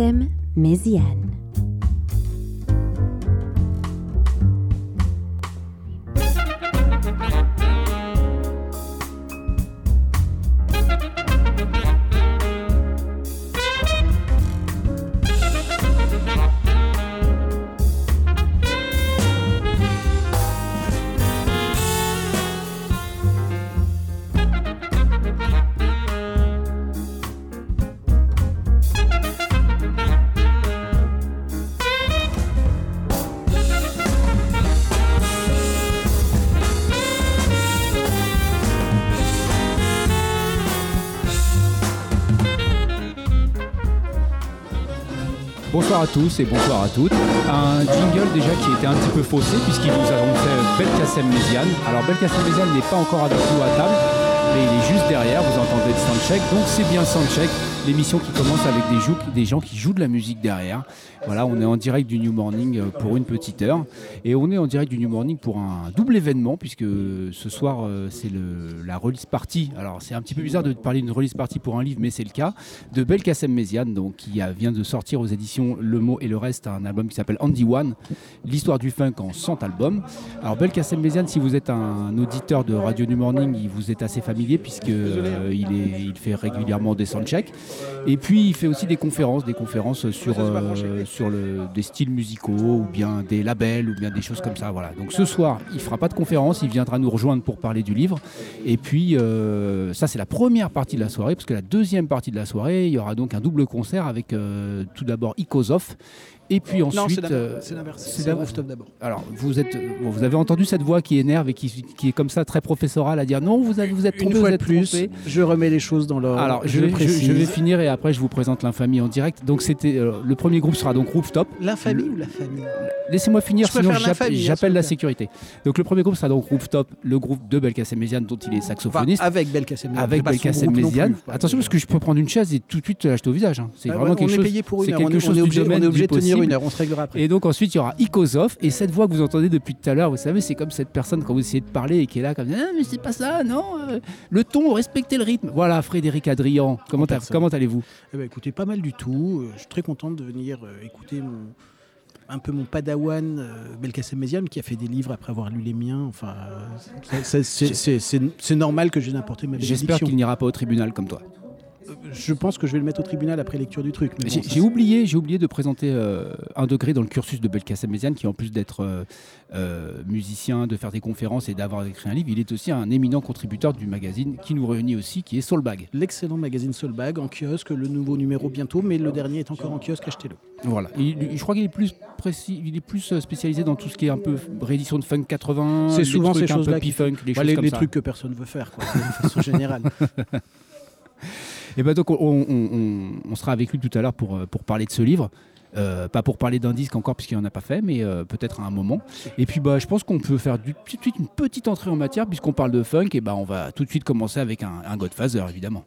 Belkacem Méziane. Bonsoir à tous et bonsoir à toutes. Un jingle déjà qui était un petit peu faussé puisqu'il nous annonçait Belkacem Méziane. Alors Belkacem Méziane n'est pas encore avec nous à table, mais il est juste derrière, vous entendez le soundcheck, donc c'est bien soundcheck, l'émission qui commence avec des, des gens qui jouent de la musique derrière. Voilà, on est en direct du New Morning euh, pour une petite heure et on est en direct du New Morning pour un double événement puisque ce soir euh, c'est la release party. Alors c'est un petit peu bizarre de parler d'une release party pour un livre, mais c'est le cas de Belkacem Méziane, donc qui vient de sortir aux éditions Le Mot et le Reste un album qui s'appelle Andy One, l'histoire du funk en 100 albums. Alors Belkacem Méziane, si vous êtes un auditeur de Radio New Morning, il vous est assez familier puisque euh, il, fait régulièrement des soundchecks. Et puis il fait aussi des conférences, des conférences sur, euh, des styles musicaux ou bien des labels ou bien des choses comme ça. Voilà. Donc ce soir, il fera pas de conférence, il viendra nous rejoindre pour parler du livre. Et puis euh, ça c'est la première partie de la soirée, parce que la deuxième partie de la soirée, il y aura donc un double concert avec euh, tout d'abord Ikozov. Et puis ensuite, Non, c'est l'inverse. euh, C'est l'inverse. c'est d'abord- Rooftop d'abord. alors, vous, êtes, bon, vous avez entendu cette voix qui énerve et qui, qui est comme ça très professorale à dire non, vous, avez, vous êtes trompé, Une fois vous de êtes plus, trompé. je remets les choses dans l'ordre. Alors, je, je, vais, je- précise. je vais finir et après je vous présente l'infamie en direct. Donc, c'était euh, le premier groupe sera donc Rooftop. L'infamie ou la famille Laissez-moi finir, sinon j'appelle la sécurité. Donc, le premier groupe sera donc Rooftop, le groupe de Belkacem Méziane dont il est Enfin, saxophoniste. avec Belkacem. avec pas son Belkacem Méziane. Attention parce que je peux prendre une chaise et tout de suite te l'acheter au visage. hein. C'est Ah ouais, vraiment on quelque est chose. payé pour une c'est quelque on est- chose on est du obligé, on domaine est obligé du de tenir possible. une heure. On se réglera après. Et donc ensuite il y aura Ikozov et cette voix que vous entendez depuis tout à l'heure, vous savez, c'est comme cette personne quand vous essayez de parler et qui est là comme ah mais c'est pas ça, non, euh, le ton, respectez le rythme. Voilà, Frédéric Adrian, comment, comment allez-vous? Eh ben, écoutez, pas mal du tout. Euh, Je suis très contente de venir euh, écouter mon, un peu mon padawan euh, Belkacem qui a fait des livres après avoir lu les miens. Enfin, euh, c'est- normal que j'ai n'importé ma J'espère qu'il n'ira pas au tribunal comme toi. Je pense que je vais le mettre au tribunal après lecture du truc. bon, J'ai oublié, j'ai oublié de présenter euh, un degré dans le cursus de Belkacem Méziane qui en plus d'être euh, euh, musicien, de faire des conférences et d'avoir écrit un livre, il est aussi un éminent contributeur du magazine qui nous réunit aussi, qui est Soulbag. L'excellent magazine Soulbag en kiosque, le nouveau numéro bientôt, mais le dernier est encore en kiosque, achetez-le. Voilà. Il- je crois qu'il est plus précis, il est plus spécialisé dans tout ce qui est un peu réédition de funk 80. C'est souvent trucs ces un peu choses-là les Bah, choses les comme les ça. trucs que personne veut faire, quoi, de façon générale. Et ben donc on, sera avec lui tout à l'heure pour, euh, parler de ce livre. Euh, pas pour parler d'un disque encore puisqu'il n'en a pas fait, mais euh, peut-être à un moment. Et puis bah, je pense qu'on peut faire tout de suite une petite entrée en matière puisqu'on parle de funk. Et bah, on va tout de suite commencer avec un, un Godfather évidemment.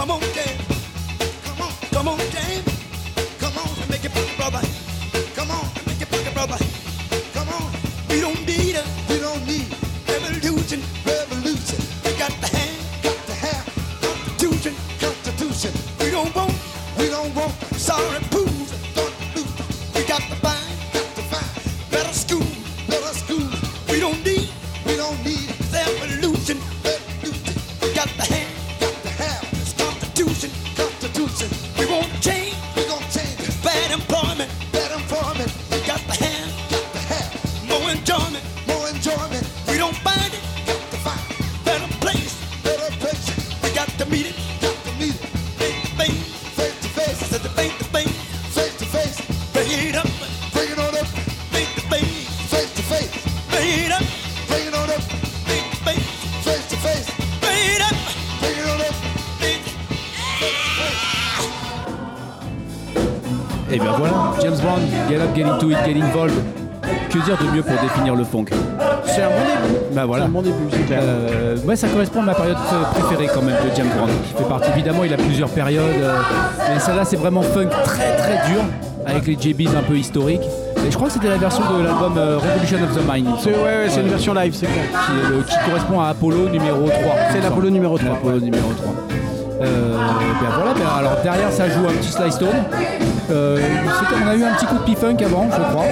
Come on, Come on, come on, Come on, jam. come on, Make it pocket, brother. come on, Make it pocket, brother. come on. We don't need a le funk C'est un bon début. Bah C'est voilà. un bon début, c'est clair. Euh, moi, ça correspond à ma période préférée quand même de James Brown, qui fait partie. Évidemment, il a plusieurs périodes, euh, mais celle-là, c'est vraiment funk très très dur, avec les JBs un peu historiques. Et je crois que c'était la version de l'album euh, Revolution of the Mind. C'est ouais, ouais, c'est une Ouais. version live, c'est clair. qui, est le- qui correspond à Apollo numéro 3. C'est l'Apollo numéro 3, L'Apollo numéro 3. Euh, ben voilà, ben alors derrière ça joue un petit slice tone. Euh, c'était- on a eu un petit coup de P-Funk avant, je crois.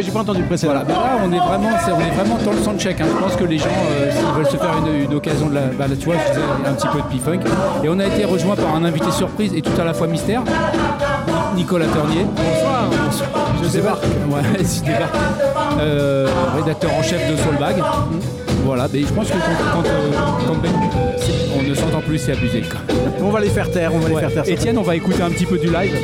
J'ai pas entendu le précédent. Voilà, ben là on est vraiment, on est vraiment dans le soundcheck. hein. Je pense que les gens, euh, s'ils veulent se faire une, une occasion de la, là, tu vois, je disais un petit peu de P-Funk. Et on a été rejoint par un invité surprise et tout à la fois mystère, Nicolas Ternier. Bonsoir. Je débarque. Ouais, je débarque. Euh, rédacteur en chef de Soulbag. Voilà, mais je pense que quand, quand, euh, quand Ben- on ne s'entend plus, c'est abusé. quoi. On va les faire taire, on va les faire taire. Étienne, on va écouter un petit peu du live.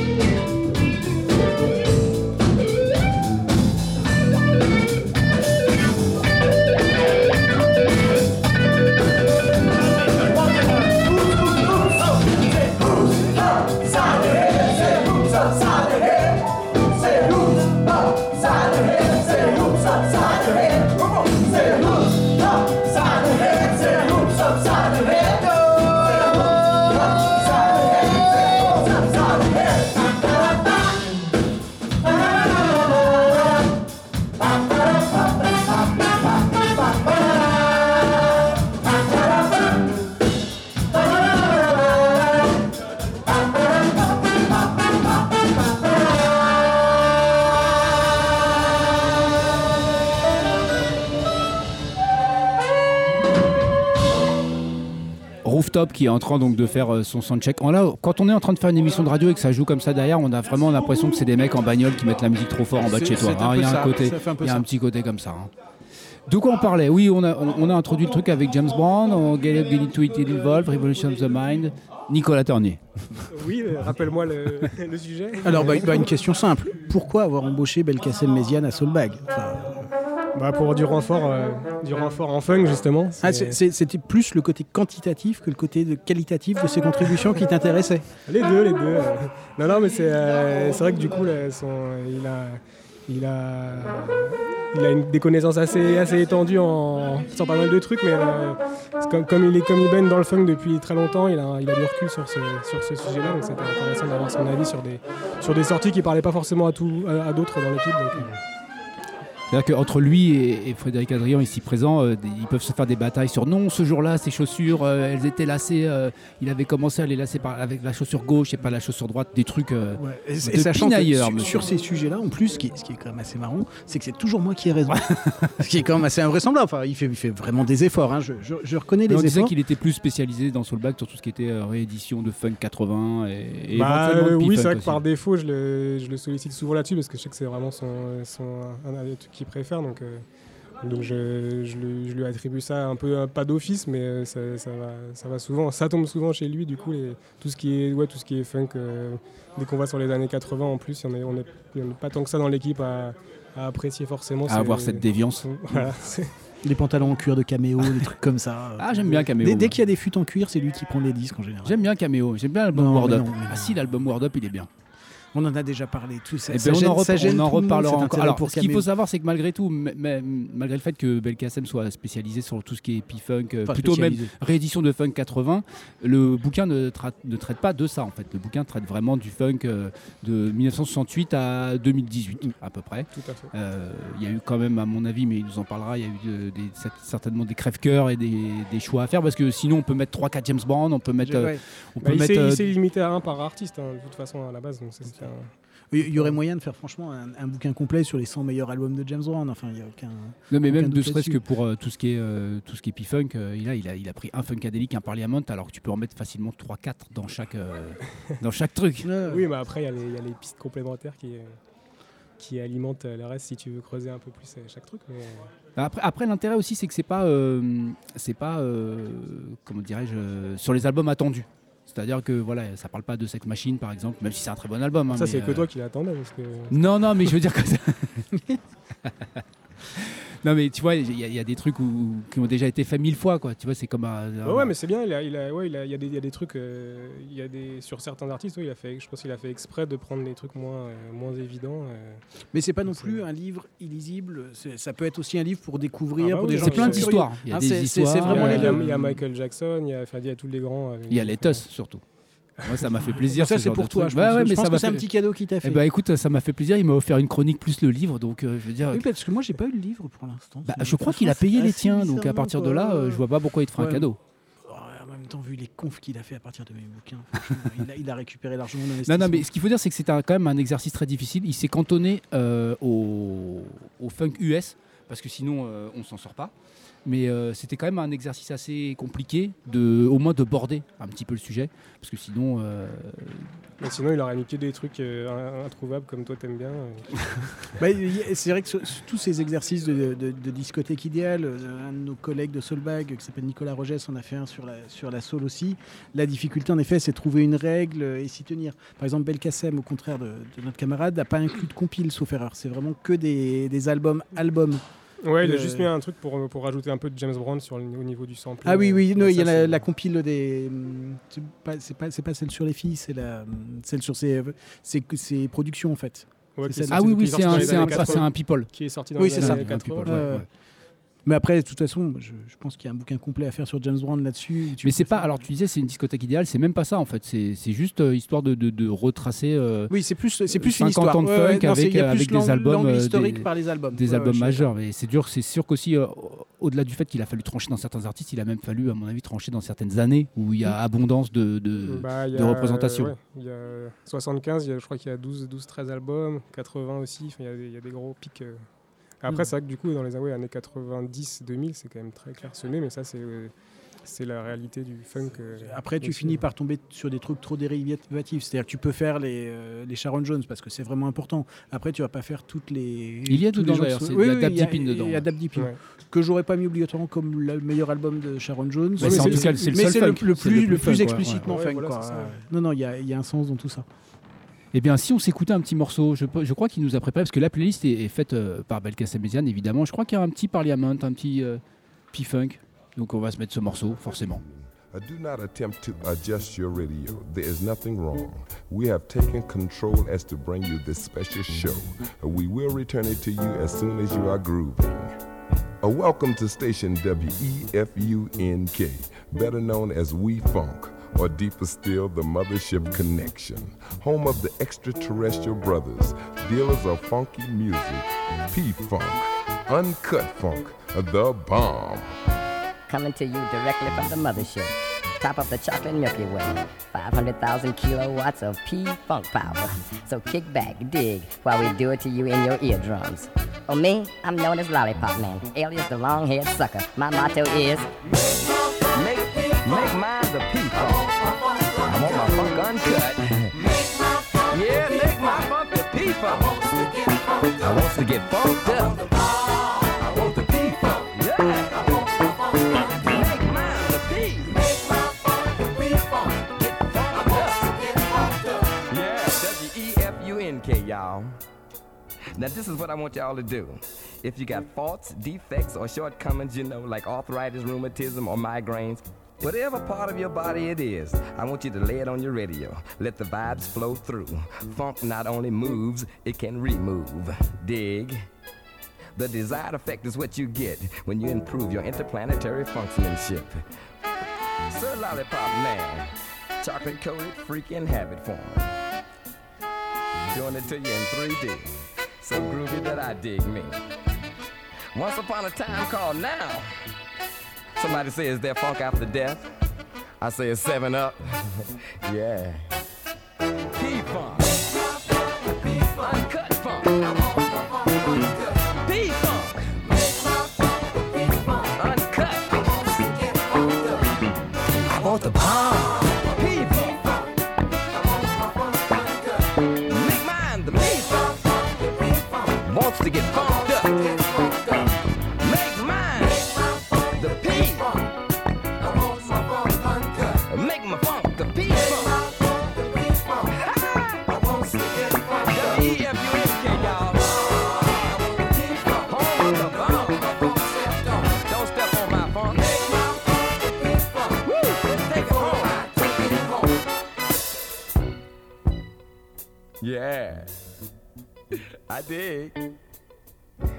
Qui est en train donc de faire euh, son soundcheck. En là, quand on est en train de faire une émission de radio et que ça joue comme ça derrière, on a vraiment l'impression que c'est des mecs en bagnole qui mettent la musique trop fort en bas de chez toi. hein. Il y a un ça, côté, il y a un petit côté comme ça. hein. De quoi on parlait? Oui, on a, on, on a introduit le truc avec James Brown, on Get Up, Get Into It, Get Involved, Revolution of the Mind, Nicolas Ternier. Oui, euh, rappelle-moi le, le sujet. Alors, bah, bah, une question simple. Pourquoi avoir embauché Belkacem Méziane à Soulbag Enfin, Bah, pour du renfort, euh, du renfort en funk justement. ah, C'était plus le côté quantitatif que le côté de qualitatif de ses contributions qui t'intéressait. Les deux, les deux. euh. Non, non, mais c'est euh, vrai que du coup, là, son- il a, il a, il a une, des connaissances assez, assez étendues en sur pas mal de trucs, mais euh, comme il est comme il baigne dans le funk depuis très longtemps, il a, il a du recul sur ce, sur ce sujet-là, donc c'était intéressant d'avoir son avis sur des, sur des sorties qui parlaient pas forcément à tout, à, à d'autres dans l'équipe. C'est-à-dire qu'entre lui et, et Frédéric Adrien, ici présent, euh, ils peuvent se faire des batailles sur non, ce jour-là, ses chaussures, euh, elles étaient lacées, euh, il avait commencé à les lacer par, avec la chaussure gauche et pas la chaussure droite, des trucs. euh, Ouais, Et, de et sachant que pinailleurs, sur, ces sujets-là, en plus, ce qui, est- ce qui est quand même assez marrant, c'est que c'est toujours moi qui ai raison. ce qui est quand même assez invraisemblable. Enfin, il fait, il fait vraiment des efforts. hein. Je, je- je reconnais mais on les disait efforts. qu'il était plus spécialisé dans Soulback sur tout ce qui était euh, réédition de Funk 80 et, et Bah, euh, oui, c'est vrai que par défaut, je le, je le sollicite souvent là-dessus parce que je sais que c'est vraiment son, son, un des trucs qu'il préfère. Donc, euh, donc je, je lui, je lui attribue ça un peu, euh, pas d'office, mais euh, ça, ça va, ça va souvent. Ça tombe souvent chez lui, du coup, les- tout, ce qui est, ouais, tout ce qui est funk. euh, dès qu'on va sur les années 80, en plus, il y en a pas tant que ça dans l'équipe à, à apprécier forcément. à avoir cette déviance. Voilà, Les pantalons en cuir de caméo, des trucs comme ça. Ah, j'aime bien Caméo. Dès, dès qu'il y a des fûts en cuir, c'est lui qui prend les disques en général. J'aime bien Caméo, j'aime bien l'album Word Up. non, Ah non. si, l'album Word Up, il est bien. On en a déjà parlé. Tout ça, Eh ça ben, on en, ça gêne on en reparlera encore. Alors, pour ce qu'il faut savoir, c'est que malgré tout, malgré le fait que Belkacem soit spécialisé sur tout ce qui est P-Funk, euh, Enfin, plutôt même réédition de Funk 80, le bouquin ne, tra- ne traite pas de ça en fait. Le bouquin traite vraiment du funk euh, de 1968 à 2018 à peu près. Euh, Il y a eu quand même, à mon avis, mais il nous en parlera, il y a eu des- certainement des crève-cœurs et des, des choix à faire parce que sinon on peut mettre 3-4 James Bond, on peut mettre, euh, on Bah, peut il mettre limité à un par artiste, hein, de toute façon, à la base. Donc un- Il y aurait moyen de faire franchement un, un bouquin complet sur les 100 meilleurs albums de James Brown. Enfin, il y a aucun. Non mais Aucun même ne serait-ce que pour euh, tout ce qui est euh, tout ce qui est P-Funk, euh, il, a, il, a, il a pris un Funkadelic, un Parliament, alors que tu peux en mettre facilement 3-4 dans chaque, euh, dans chaque truc. Oui, mais après, il y, a les- il y a les pistes complémentaires qui, euh, qui alimentent le reste si tu veux creuser un peu plus chaque truc. Mais, euh, Après, après l'intérêt aussi c'est que c'est pas, euh, c'est pas euh, comment dirais-je, euh, sur les albums attendus. C'est-à-dire que voilà, ça parle pas de Sex Machine par exemple, même si c'est un très bon album. hein, ça, c'est que euh, toi qui l'attendais. Que... Non, non, mais je veux dire que ça... non, mais tu vois, il y, a- il y a des trucs où- qui ont déjà été faits mille fois, quoi. Tu vois, c'est comme un. Ouais, ouais, mais c'est bien. Il, a, il, a, ouais, il, a, il, y a des, il y a des trucs. euh, il y a des, sur certains artistes, ouais, il a fait, je pense qu'il a fait exprès de prendre des trucs moins, euh, moins évidents. euh. Mais c'est pas non plus un livre illisible. Ça peut être aussi un livre pour découvrir, Ah bah pour oui, des gens C'est plein d'histoires. Il y a Hein, des histoires. c'est vraiment il, y a, les Michael Jackson, il y a, enfin, il y a tous les grands. euh, Il y a les Tuss surtout. Moi, ça m'a fait plaisir. Ça, ce c'est pour toi. truc. Je pense, ouais, je mais pense ça que c'est un fait. petit cadeau qu'il t'a fait. Eh ben, écoute, ça m'a fait plaisir. Il m'a offert une chronique plus le livre, donc euh, je veux dire. oui, parce que moi, j'ai pas eu le livre pour l'instant. Bah, je crois qu'il a payé les tiens, donc à partir de là, euh, je vois pas pourquoi il te fera un cadeau. Oh, En même temps, vu les confs qu'il a fait à partir de mes bouquins, il, a, il a récupéré largement Non, non, mais ce qu'il faut dire, c'est que c'est quand même un exercice très difficile. Il s'est cantonné euh, au, au funk US, parce que sinon, euh, on s'en sort pas. Mais euh, c'était quand même un exercice assez compliqué, de, au moins de border un petit peu le sujet, parce que sinon, euh, Mais sinon, il aurait mis que des trucs euh, in- introuvables comme toi t'aimes bien. Bah, c'est vrai que ce- tous ces exercices de, de- de discothèque idéale, un de nos collègues de Soulbag qui s'appelle Nicolas Rogès en a fait un sur la, sur la soul aussi. La difficulté en effet c'est de trouver une règle et s'y tenir. Par exemple Belkacem au contraire de, de notre camarade n'a pas inclus de compile sauf erreur. C'est vraiment que des, des albums albums. Ouais, il a juste mis un truc pour, pour rajouter un peu de James Brown sur le, au niveau du sample. Ah oui oui, non, il y a la, compile des c'est pas c'est pas, pas celle sur les filles, c'est la celle sur ses, ses, ses productions en fait. Ouais, ah oui, oui, est c'est un, un, années c'est 80, un people. Qui est sorti dans Oui, les années Un 80. people, ouais, Euh, ouais. Mais après, de toute façon, je, je pense qu'il y a un bouquin complet à faire sur James Brown là-dessus. Mais c'est pas. Alors, tu disais, c'est une discothèque idéale, c'est même pas ça en fait. C'est c'est juste euh, histoire de, de- de retracer euh, Oui, c'est plus, c'est plus 50 une histoire. ans de Ouais, ouais, funk non, y a avec- avec des albums, euh, historique des- par les albums. des Ouais, albums ouais, majeurs. Mais c'est dur, c'est sûr qu'aussi, euh, au-delà du fait qu'il a fallu trancher dans certains artistes, il a même fallu, à mon avis, trancher dans certaines années où il y a abondance de. de- Bah, il y de a, représentation. ouais, il y a 75, il y a- je crois qu'il y a 12, 12 13 albums, 80 aussi, enfin, il y a des- il y, a des gros pics. Après, Mm. c'est vrai que du coup, dans les années 90-2000, c'est quand même très clairsemé, mais ça, c'est euh, c'est la réalité du funk. euh, Après, tu finis par tomber sur des trucs trop dérivatifs. C'est-à-dire que tu peux faire les, euh, les Sharon Jones parce que c'est vraiment important. Après, tu vas pas faire toutes les. Il y a les dedans, d'ailleurs, Oui, il y a a- Deepin dedans. Il y a Dab Deepin, Ouais. que j'aurais pas mis obligatoirement comme le meilleur album de Sharon Jones. Mais c'est en tout cas, c'est le mais seul c'est le, le C'est plus, le le plus plus funk, ouais, explicitement ouais. funk. Ouais, voilà, quoi. c'est ça. Non, non, il y a, il y a un sens dans tout ça. Eh bien, si on s'écoutait un petit morceau, je, je crois qu'il nous a préparé, parce que la playlist est, est faite euh, par Belkacem évidemment. Je crois qu'il y a un petit Parliament, un petit euh, P-Funk. Donc, on va se mettre ce morceau, forcément. Do not attempt to adjust your radio. There is nothing wrong. We have taken control as to bring you this special show. We will return it to you as soon as you are grooving. Uh, welcome to station WEFUNK, better known as We Funk, or deeper still, the mothership connection. Home of the extraterrestrial brothers, dealers of funky music, P Funk, Uncut Funk, the bomb. Coming to you directly from the mothership. Top of the chocolate Milky Way. 500,000 kilowatts of P-Funk power. So kick back, dig, while we do it to you in your eardrums. Oh, me? I'm known as Lollipop Man, alias the long-haired sucker. My motto is... Make, make mine the P-Funk. I want my funk uncut. yeah, make my funk the P-Funk. I want to get funked up. I want the P-Funk. Yeah. Make mine the P. Yeah, W-E-F-U-N-K, y'all. Now, this is what I want y'all to do. If you got faults, defects, or shortcomings, you know, like arthritis, rheumatism, or migraines, whatever part of your body it is, I want you to lay it on your radio. Let the vibes flow through. Funk not only moves, it can remove. Dig. The desired effect is what you get when you improve your interplanetary functionship. Sir Lollipop Man, chocolate coated freaking habit form. Doing it to you in 3D. So groovy that I dig me. Once upon a time called now. Somebody says is there funk after death. I say it's seven up. yeah. P-funk. Uncut funk. Yeah, I dig.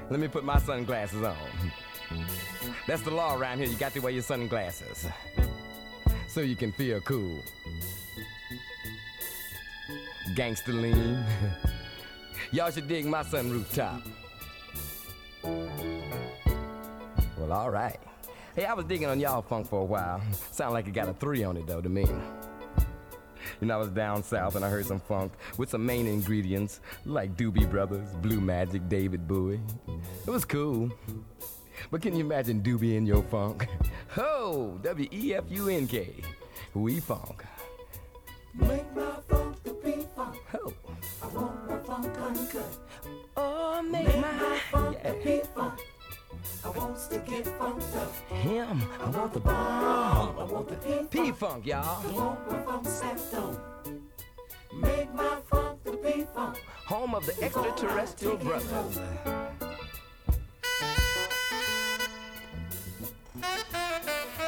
Let me put my sunglasses on. That's the law around here. You got to wear your sunglasses so you can feel cool. Gangster lean. Y'all should dig my sun rooftop. Well, all right. Hey, I was digging on y'all funk for a while. Sound like it got a three on it though to me. Know, I was down south and I heard some funk with some main ingredients like Doobie Brothers, Blue Magic, David Bowie. It was cool. But can you imagine Doobie in your funk? Ho! W E F U N K. We funk. Make my funk the P-Funk. Ho! I want my funk uncut. Oh, make, Make my. my funk yeah. the P-Funk. I want to get funked up. Him. I want the I want the P-Funk. Y'all. I want my funk. Make my funk the P-Funk. Home of the extraterrestrial brothers.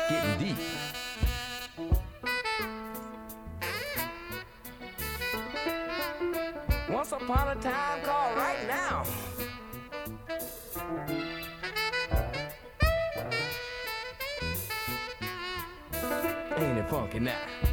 Getting deep. Once upon a time called right now. Ain't it funky now?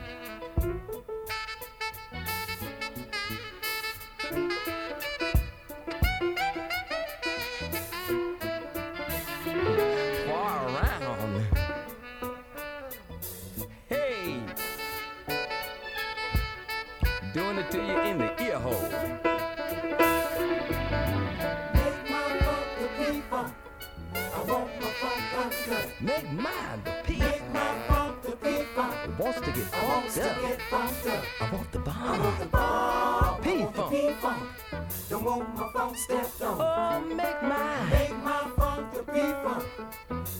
P-Funk. P-Funk. Don't want my funk stepped on. Oh, make my, Make my funk the P-Funk. Before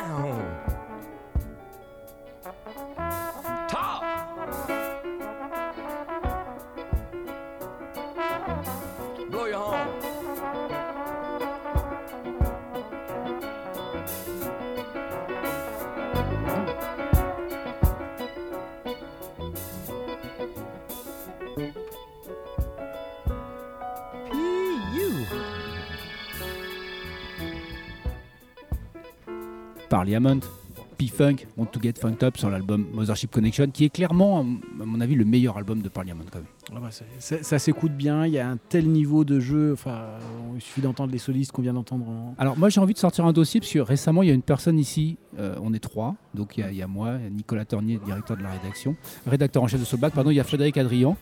Parliament, P-Funk, Want to Get Funked Up sur l'album Mothership Connection, qui est clairement, à mon avis, le meilleur album de Parliament quand même. Ah bah, ça s'écoute bien, il y a un tel niveau de jeu, enfin, il suffit d'entendre les solistes qu'on vient d'entendre. en- Alors moi j'ai envie de sortir un dossier parce que récemment il y a une personne ici, euh, on est trois, donc il y, a- il y a moi, Nicolas Tornier, directeur de la rédaction, rédacteur en chef de Soulback, pardon, il y a Frédéric Adrian.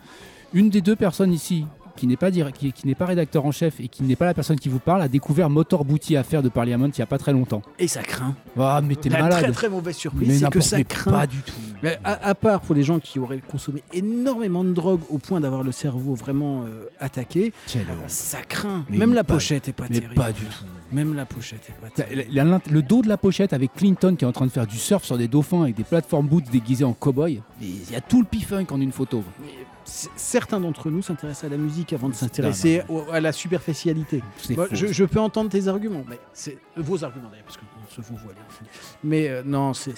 Une des deux personnes ici qui n'est pas, qui, qui n'est pas rédacteur en chef et qui n'est pas la personne qui vous parle a découvert Motor Booty à faire de Parliament il n'y a pas très longtemps. Et ça craint. Ah mais t'es La malade très très mauvaise surprise, Mais c'est que n'importe- ça mais craint. Pas du tout. Mais à, à part pour les gens qui auraient consommé énormément de drogue au point d'avoir le cerveau vraiment euh, attaqué, Quelle ça craint. Mais Même la pas- pochette est pas mais terrible. pas du tout. Même la pochette est pas T'as- terrible. la- la- Le dos de la pochette avec Clinton qui est en train de faire du surf sur des dauphins avec des plateformes boots déguisés en cow-boy. Il y a tout le P-Funk en une photo. Certains d'entre nous s'intéressent à la musique avant de s'intéresser à la superficialité. Moi, je, je peux entendre tes arguments, mais c'est vos arguments d'ailleurs, parce qu'on se vous voit bien. Mais euh, non, c'est un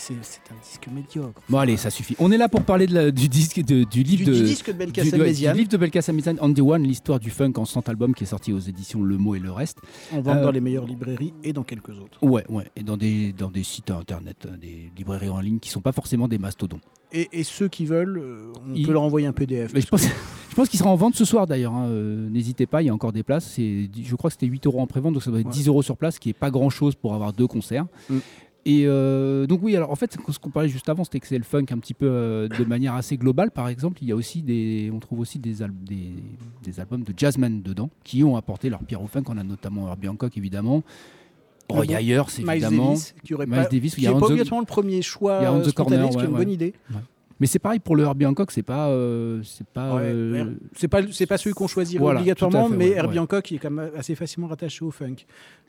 disque médiocre. Bon allez, ça suffit. On est là pour parler de la- du disque, de- du livre Du- de du disque de Belkacem du- Méziane. du livre de Belkacem On the One, l'histoire du funk en 100 albums qui est sorti aux éditions Le Mot et le reste. On vend Euh, dans les meilleures librairies et dans quelques autres. Ouais, ouais, et dans des dans des sites internet, euh, des librairies en ligne qui sont pas forcément des mastodons. Et, et ceux qui veulent, euh, on Il- peut leur envoyer un PDF. Mais je pense, je pense qu'il sera en vente ce soir d'ailleurs. hein. Euh, N'hésitez pas, il y a encore des places. Je crois que c'était 8 euros en prévente, donc ça doit être Ouais. 10 euros sur place, ce qui est pas grand chose pour avoir deux concerts. Mm. Et euh, donc oui, alors en fait, ce qu'on parlait juste avant, c'était que c'est le funk un petit peu euh, de manière assez globale. Par exemple, il y a aussi des, on trouve aussi des, des, des albums de jazzmen dedans qui ont apporté leur pierre au funk. On a notamment Herbie Hancock évidemment, Roy bon Ayers Miles évidemment. Davis, qui aurait Miles pas, Davis, qui il y a pas the- obligatoirement le premier choix il y a On the Corner, ce qui est ouais, une ouais. bonne idée. Mais c'est pareil pour le Herbie Hancock, c'est pas, euh, c'est pas. Ouais, euh, ouais. C'est pas c'est pas celui qu'on choisirait Voilà, obligatoirement, fait, mais ouais, Herbie ouais. Hancock il est quand même assez facilement rattaché au funk.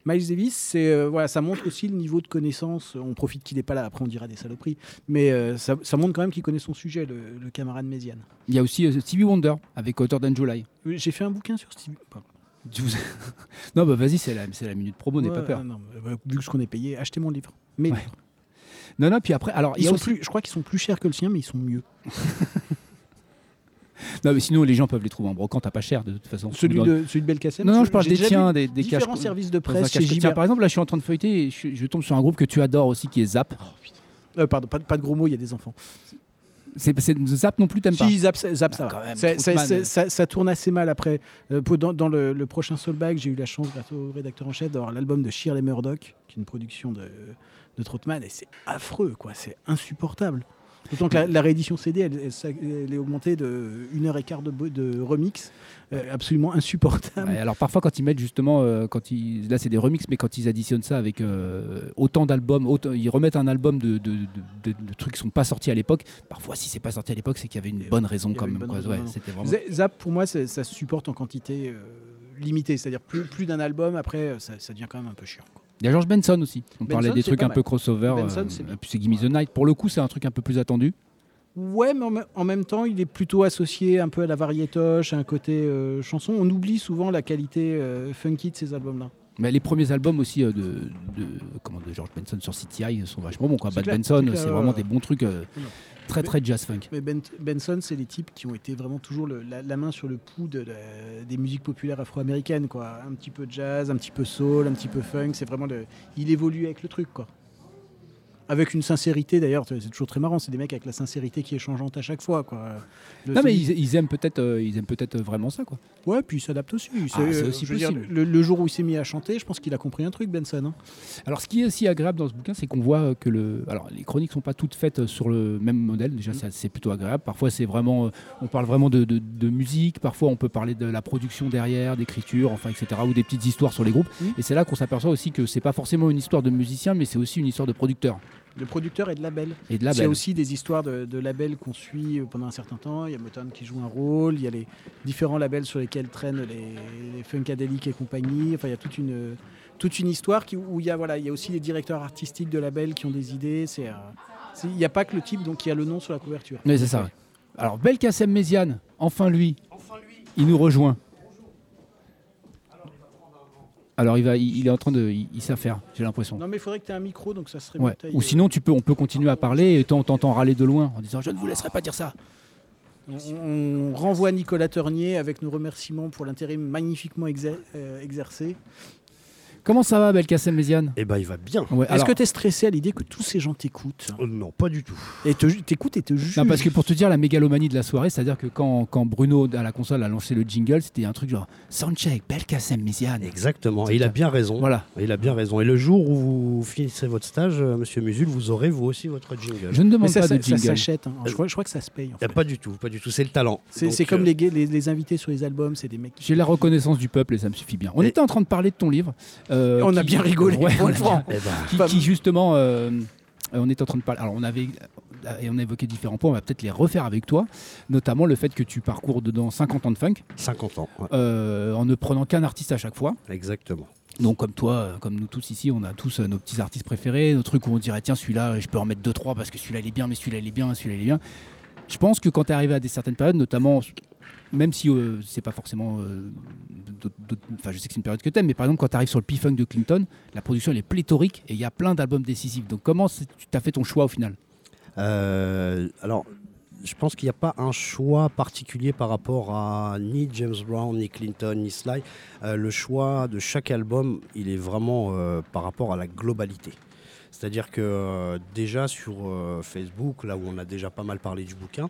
Miles Davis, c'est euh, voilà, ça montre aussi le niveau de connaissance. On profite qu'il n'est pas là, après on dira des saloperies, mais euh, ça, ça montre quand même qu'il connaît son sujet, le, le camarade Méziane. Il y a aussi euh, Stevie Wonder avec Hotter Than July. J'ai fait un bouquin sur Stevie. Pardon. Non, bah vas-y, c'est la, la minute promo, n'aie Ouais, pas peur. ah non, bah, vu que ce qu'on est payé, achetez mon livre. Mais Ouais. Non, non, puis après, alors, il ils y a sont aussi- plus, je crois qu'ils sont plus chers que le sien, mais ils sont mieux. Non, mais sinon, les gens peuvent les trouver en brocante à pas cher, de toute façon. Celui Dans- de, celui de Belkacem. Non, non, je parle des tiens, des, des caches. Différents services de presse chez Tiens, par exemple, là, je suis en train de feuilleter et je, je tombe sur un groupe que tu adores aussi qui est Zap. Euh, pardon, pas, pas de gros mots, il y a des enfants. C'est, Zap non plus, t'aimes pas Si, Zap, ça- Zap, ça va. tourne assez mal après. Euh, dans, dans le, le prochain Soulbag, j'ai eu la chance, grâce au rédacteur en chef, d'avoir l'album de Shirley Murdoch, qui est une production de, de Troutman, et c'est affreux, quoi. C'est insupportable. D'autant que la, la réédition CD, elle, elle s'a- elle est augmentée de 1 heure et quart de, remix, euh, absolument insupportable. Ouais, alors parfois quand ils mettent justement, euh, quand ils, là c'est des remixes, mais quand ils additionnent ça avec euh, autant d'albums, ils remettent un album de, trucs qui sont pas sortis à l'époque. Parfois si c'est pas sorti à l'époque, c'est qu'il y avait une bonne raison quand même. une quoi. Ouais, vraiment... Zap, pour moi, ça se supporte en quantité limitée, c'est-à-dire plus, plus d'un album, après, ça, ça devient quand même un peu chiant. quoi. Il y a George Benson aussi. On Benson, parlait des trucs un mal. peu crossover. Benson, euh, puis c'est Gimme the Night. Pour le coup, c'est un truc un peu plus attendu. Ouais, mais en, me- en même temps, il est plutôt associé un peu à la variétoche, à un côté euh, chanson. On oublie souvent la qualité euh, funky de ces albums-là. Mais les premiers albums aussi euh, de, de, comment, de George Benson sur CTI sont vachement bons. Quoi. Bad clair, Benson, c'est vraiment des bons trucs. Très très jazz funk. Mais Ben- Benson, c'est les types qui ont été vraiment toujours le- la, la main sur le pouls de la- des musiques populaires afro-américaines. quoi. Un petit peu jazz, un petit peu soul, un petit peu funk. C'est vraiment le, il évolue avec le truc. quoi. Avec une sincérité, d'ailleurs, c'est toujours très marrant. C'est des mecs avec la sincérité qui est changeante à chaque fois. Quoi. Le- Non, mais ils, ils aiment peut-être euh, ils aiment peut-être vraiment ça, quoi. Ouais, puis il s'adapte aussi. Ah, c'est aussi je veux dire, le, le jour où il s'est mis à chanter, je pense qu'il a compris un truc, Benson. hein. Alors, ce qui est aussi agréable dans ce bouquin, c'est qu'on voit euh, que le. Alors, les chroniques sont pas toutes faites euh, sur le même modèle. Déjà, ça, c'est plutôt agréable. Parfois, c'est vraiment. euh, On parle vraiment de, de- de musique. Parfois, on peut parler de la production derrière, d'écriture, enfin, etc. Ou des petites histoires sur les groupes. Et c'est là qu'on s'aperçoit aussi que c'est pas forcément une histoire de musicien, mais c'est aussi une histoire de producteur. De producteur et de label. Et de label. C'est aussi des histoires de, de labels qu'on suit pendant un certain temps. Il y a Motown qui joue un rôle, il y a les différents labels sur lesquels traînent les, les Funkadelic et compagnie. Enfin, il y a toute une, toute une histoire qui, où il y, a, voilà, il y a aussi des directeurs artistiques de labels qui ont des idées. C'est, euh, c'est- il n'y a pas que le type donc, qui a le nom sur la couverture. Mais c'est ça. Alors, Belkacem Méziane, enfin lui, il nous rejoint. Alors, il, va, il, il est en train de. Il, il sait faire, j'ai l'impression. Non, mais il faudrait que tu aies un micro, donc ça serait Ouais. Ou sinon, tu peux, on peut continuer à parler et on t'entend râler de loin en disant Je ne vous laisserai pas dire ça. On, on renvoie Nicolas Ternier avec nos remerciements pour l'intérim magnifiquement exer- euh, exercé. Comment ça va, Belkacem Méziane Eh ben, il va bien. Ouais, Est-ce alors- que tu es stressé à l'idée que tous ces gens t'écoutent? Euh, Non, pas du tout. Et t'écoutent et te jugent? Non, parce que pour te dire la mégalomanie de la soirée, c'est-à-dire que quand, quand Bruno à la console a lancé le jingle, c'était un truc genre Soundcheck, Belkacem Méziane. Exactement. Et il a bien raison. Voilà. Il a bien raison. Et le jour où vous finissez votre stage, euh, Monsieur Musul, vous aurez vous aussi votre jingle. Je ne demande Mais ça, pas ça, de ça jingle. s'achète. hein. Je, crois, je crois que ça se paye. en fait. pas du tout, pas du tout. C'est le talent. C'est comme euh, les, les, les invités sur les albums, c'est des mecs qui... J'ai la reconnaissance du peuple et ça me suffit bien. On Et- était en train de parler de ton livre. Euh, On a qui- bien rigolé, Ouais, on le a bien- eh ben, qui, qui, justement, euh, euh, on était en train de parler. Alors on avait et on a évoqué différents points. On va peut-être les refaire avec toi, notamment le fait que tu parcours dedans 50 ans de funk 50 ans. ouais. euh, en ne prenant qu'un artiste à chaque fois. Exactement. Donc comme toi, euh, comme nous tous ici, on a tous euh, nos petits artistes préférés, nos trucs où on dirait tiens celui-là, je peux en mettre deux trois parce que celui-là il est bien, mais celui-là il est bien, celui-là il est bien. Je pense que quand tu es arrivé à des certaines périodes, notamment, même si euh, c'est pas forcément, euh, enfin je sais que c'est une période que t'aimes, mais par exemple quand tu arrives sur le P-Funk de Clinton, la production est pléthorique et il y a plein d'albums décisifs. Donc comment tu t'as fait ton choix au final? Euh, alors, je pense qu'il n'y a pas un choix particulier par rapport à ni James Brown, ni Clinton, ni Sly. Euh, le choix de chaque album, il est vraiment par rapport à la globalité. C'est-à-dire que déjà sur Facebook, là où on a déjà pas mal parlé du bouquin,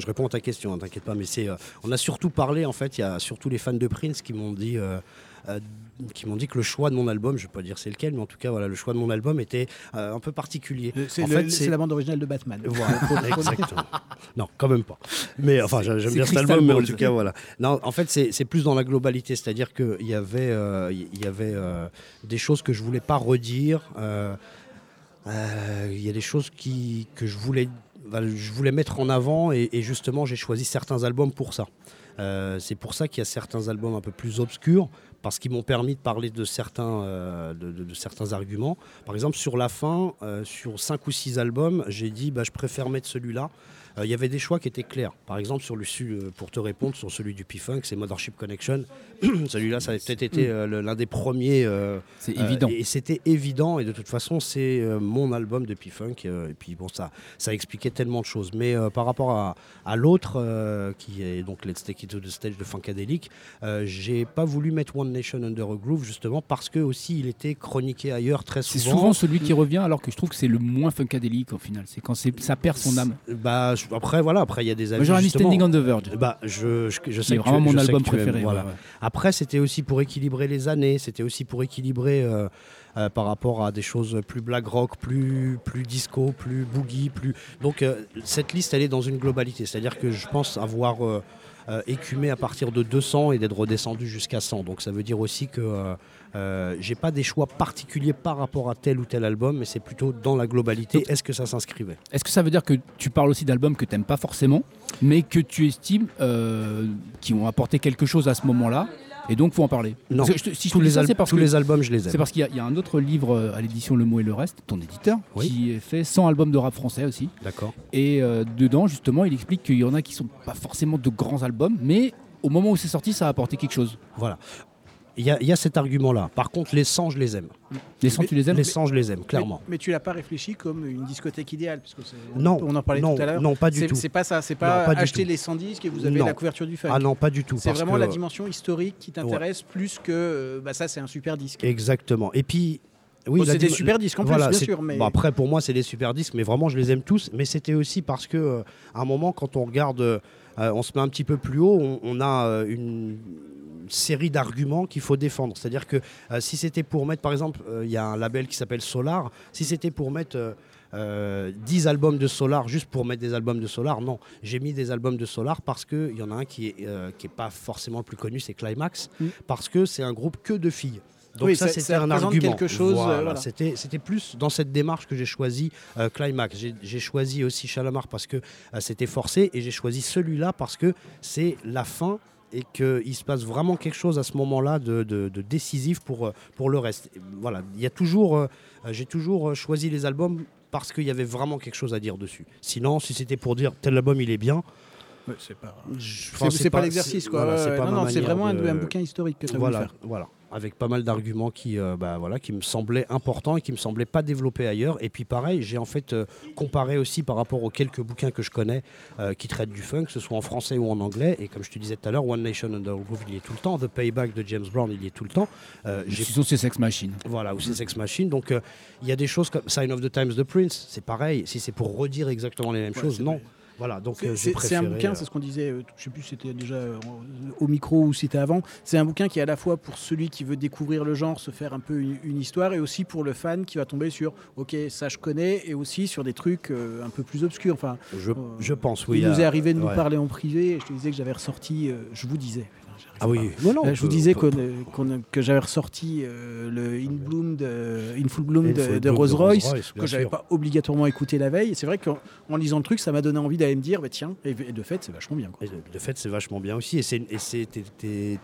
je réponds à ta question, hein, t'inquiète pas, mais c'est, euh, on a surtout parlé, en fait, il y a surtout les fans de Prince qui m'ont dit, euh, euh, qui m'ont dit que le choix de mon album, je vais pas dire c'est lequel, mais en tout cas, voilà, le choix de mon album était un peu particulier. C'est la bande originale de Batman. voilà, exactement. Non, quand même pas. Mais enfin, j'a- j'aime bien cet album, mais en tout cas, voilà. Non, en fait, c'est plus dans la globalité, c'est-à-dire qu'il y avait, il y avait des choses que je voulais pas redire. euh, Il y a des choses qui, que je voulais, voilà, je voulais mettre en avant, et, justement, j'ai choisi certains albums pour ça. Euh, c'est pour ça qu'il y a certains albums un peu plus obscurs, parce qu'ils m'ont permis de parler de certains, euh, arguments. Par exemple, sur la fin, euh, sur cinq ou six albums, j'ai dit bah, je préfère mettre celui-là. Euh, Il y avait des choix qui étaient clairs. Par exemple, sur le, euh, pour te répondre, sur celui du P-Funk, c'est Mothership Connection. Celui-là, ça a peut-être été euh, l'un des premiers. C'est évident. et c'était évident, et de toute façon, c'est mon album de P-Funk. et puis, bon, ça, ça expliquait tellement de choses. Mais par rapport à, à l'autre, qui est donc Let's Take It to the Stage de Funkadelic, j'ai pas voulu mettre One Nation Under a Groove, justement, parce que aussi il était chroniqué ailleurs très C'est souvent. souvent celui qui revient, alors que je trouve que c'est le moins funkadélique au final. C'est quand ça perd son âme. Bah, je- après, voilà, après, il y a des avis. j'aurais mis. Standing on the Verge. Bah, je, je, je sais C'est que tu- vraiment mon je album aimes, préféré. voilà. ouais, ouais. Après, c'était aussi pour équilibrer les années, c'était aussi pour équilibrer euh, euh, par rapport à des choses plus black rock, plus, plus disco, plus boogie, plus. Donc, euh, cette liste, elle est dans une globalité. C'est-à-dire que je pense avoir écumé à partir de 200 et d'être redescendu jusqu'à 100. Donc, ça veut dire aussi que euh, j'ai pas des choix particuliers par rapport à tel ou tel album, mais c'est plutôt dans la globalité. Est-ce que ça s'inscrivait? Est-ce que ça veut dire que tu parles aussi d'albums que tu n'aimes pas forcément, mais que tu estimes euh, qui ont apporté quelque chose à ce moment-là, et donc faut en parler? Non, je si je tous, les, ça, al- c'est parce tous que- les albums, je les aime. C'est parce qu'il y a- il y, a un autre livre euh, à l'édition Le Mot et le Reste, ton éditeur, Oui. qui fait 100 albums de rap français aussi. D'accord. Et euh, dedans, justement, il explique qu'il y en a qui sont pas forcément de grands albums, mais au moment où c'est sorti, ça a apporté quelque chose. Voilà. Il y, a- il y a cet argument-là. Par contre, les 100, je les aime. Les 100, tu les aimes Les 100, je les aime, clairement. Mais, mais tu l'as pas réfléchi comme une discothèque idéale parce que Non, on en parlait non, tout à l'heure. non, pas du tout. C'est pas ça, c'est Non, pas, pas acheter les 100 disques et vous avez Non. la couverture du funk. Ah non, pas du tout. C'est vraiment que- la dimension historique qui t'intéresse plus que euh, bah ça c'est un super disque. Exactement. Et puis, Oui, c'est des super disques en plus, bien sûr, mais- bon, après, pour moi, c'est des super disques, mais vraiment, je les aime tous. Mais c'était aussi parce que, euh, à un moment, quand on regarde, euh, euh, on se met un petit peu plus haut, on, on a euh, une série d'arguments qu'il faut défendre. C'est-à-dire que euh, si c'était pour mettre, par exemple, euh, il y a un label qui s'appelle Solar, si c'était pour mettre euh, euh, 10 albums de Solar juste pour mettre des albums de Solar, non. J'ai mis des albums de Solar parce qu'il y en a un qui est, euh, pas forcément le plus connu, c'est Climax, Mm. parce que c'est un groupe que de filles. Donc Oui, ça, c'était un argument. quelque chose, euh, Voilà, voilà. C'était c'était plus dans cette démarche que j'ai choisi euh, Climax. J'ai- J'ai choisi aussi Chalamar parce que euh, c'était forcé et j'ai choisi celui-là parce que c'est la fin et qu'il se passe vraiment quelque chose à ce moment-là de, de- de décisif pour, euh, pour le reste. Et Voilà, il y a toujours, euh, euh, j'ai toujours choisi les albums parce qu'il y avait vraiment quelque chose à dire dessus. Sinon, si c'était pour dire tel album il est bien, Ouais, c'est pas. C'est c'est pas, l'exercice, quoi. voilà, Ouais, c'est ouais. pas non, non, c'est vraiment un, de- un bouquin historique que tu as voilà, voulu faire. Voilà, avec pas mal d'arguments qui, euh, bah, voilà, qui me semblaient importants et qui me semblaient pas développés ailleurs. Et puis pareil, j'ai en fait euh, comparé aussi par rapport aux quelques bouquins que je connais euh, qui traitent du funk, que ce soit en français ou en anglais. Et comme je te disais tout à l'heure, One Nation Under Groove, il y est tout le temps. The Payback de James Brown, il y est tout le temps. Euh, j'ai Sinon, c'est Sex Machine. voilà, ou c'est Sex Machine. Donc il y a des choses comme Sign of the Times de Prince, c'est pareil. Si c'est pour redire exactement les mêmes Ouais, choses, non. vrai. Voilà, donc C'est- euh, un bouquin, euh, c'est ce qu'on disait, euh, je sais plus si c'était déjà euh, au micro ou si c'était avant. C'est un bouquin qui est à la fois pour celui qui veut découvrir le genre, se faire un peu une, une histoire, et aussi pour le fan qui va tomber sur OK, ça je connais, et aussi sur des trucs euh, un peu plus obscurs. Enfin, je, euh, je pense, oui. il nous euh, est arrivé de nous ouais. parler en privé, et je te disais que j'avais ressorti, euh, je vous disais. Ah oui, non, non, Euh, je vous disais que j'avais ressorti euh, le In Bloom de, In Full Bloom In de, Full de Bloom de Rose Rose Royce, Royce, bien que j'avais pas obligatoirement écouté la veille. Et c'est vrai qu'en en lisant le truc, ça m'a donné envie d'aller me dire, bah, tiens, et, et de fait, c'est vachement bien. Quoi. Et de, de fait, c'est vachement bien aussi. Et c'est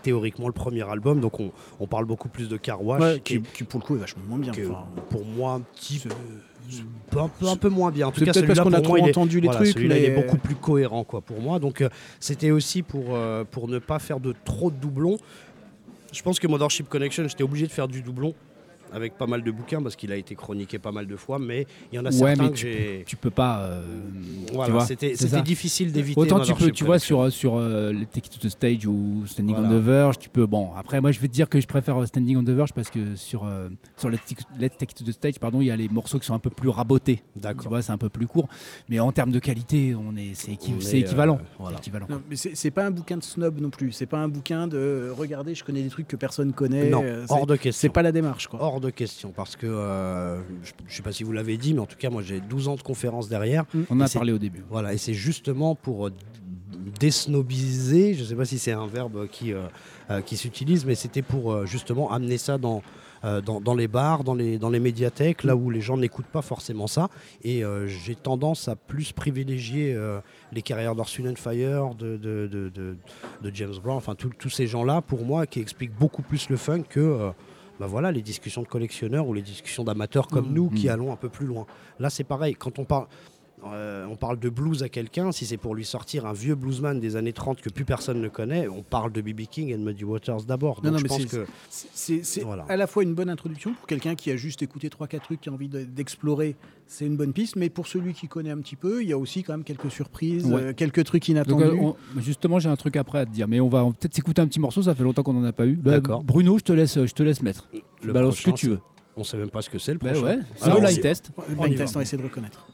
théoriquement le premier album, donc on, on parle beaucoup plus de Car Wash, Ouais, qui, qui, qui, pour le coup est vachement moins bien. Enfin, pour moi un petit peu, un peu, un peu moins bien. En tout cas, peut-être parce qu'on a moi, trop est- entendu les voilà, trucs, celui-là, il est mais- beaucoup plus cohérent quoi, pour moi. Donc, euh, c'était aussi pour, euh, pour ne pas faire de trop de doublons. Je pense que Mothership Connection, j'étais obligé de faire du doublon avec pas mal de bouquins parce qu'il a été chroniqué pas mal de fois, mais il y en a Ouais, certains mais que tu, tu peux pas. euh, tu Voilà, vois, c'était difficile d'éviter. Autant tu peux, tu vois, sur, sur euh, les Take It to the Stage ou Standing on the Verge, tu peux. Bon, après, moi, je vais te dire que je préfère euh, Standing on the Verge parce que sur, euh, sur Let's, Take- Let's Take to the Stage, pardon, il y a les morceaux qui sont un peu plus rabotés. D'accord. Tu vois, c'est un peu plus court. Mais en termes de qualité, on est, c'est équi- On c'est est, équivalent. euh, voilà. C'est équivalent. non, mais c'est, c'est pas un bouquin de snob non plus. C'est pas un bouquin de regardez, je connais des trucs que personne connaît. Non, euh, hors c'est, de question. c'est pas la démarche. Quoi. Hors de question, parce que euh, je ne sais pas si vous l'avez dit, mais en tout cas, moi j'ai 12 ans de conférences derrière. On en a parlé au début. Voilà, et c'est justement pour euh, désnobiser, je ne sais pas si c'est un verbe qui, euh, euh, qui s'utilise, mais c'était pour euh, justement amener ça dans, euh, dans, dans les bars, dans les, dans les médiathèques, là où les gens n'écoutent pas forcément ça. Et euh, j'ai tendance à plus privilégier euh, les carrières d'Orson and Fire, de, de, de, de- de James Brown, enfin tous tous ces gens-là, pour moi, qui expliquent beaucoup plus le funk que... bah voilà, les discussions de collectionneurs ou les discussions d'amateurs comme Mmh. nous qui Mmh. allons un peu plus loin. Là, c'est pareil. Quand on parle, euh, on parle de blues à quelqu'un, si c'est pour lui sortir un vieux bluesman des années 30 que plus personne ne connaît, on parle de B.B. King et de Muddy Waters d'abord. Non, Donc non, je mais pense c'est, que c'est- Voilà. à la fois une bonne introduction pour quelqu'un qui a juste écouté 3-4 trucs, qui a envie de- d'explorer, c'est une bonne piste, mais pour celui qui connaît un petit peu, il y a aussi quand même quelques surprises, Ouais. euh, quelques trucs Donc, inattendus. euh, on- justement, j'ai un truc après à te dire, mais on va peut-être s'écouter un petit morceau. Ça fait longtemps qu'on n'en a pas eu. Bah, D'accord. Bruno, je te laisse, je te laisse mettre. le Balance ce que tu veux. on sait même pas ce que c'est le Bah prochain. ouais, c'est Alors, le on blind test. On blind test, on va essayer de reconnaître.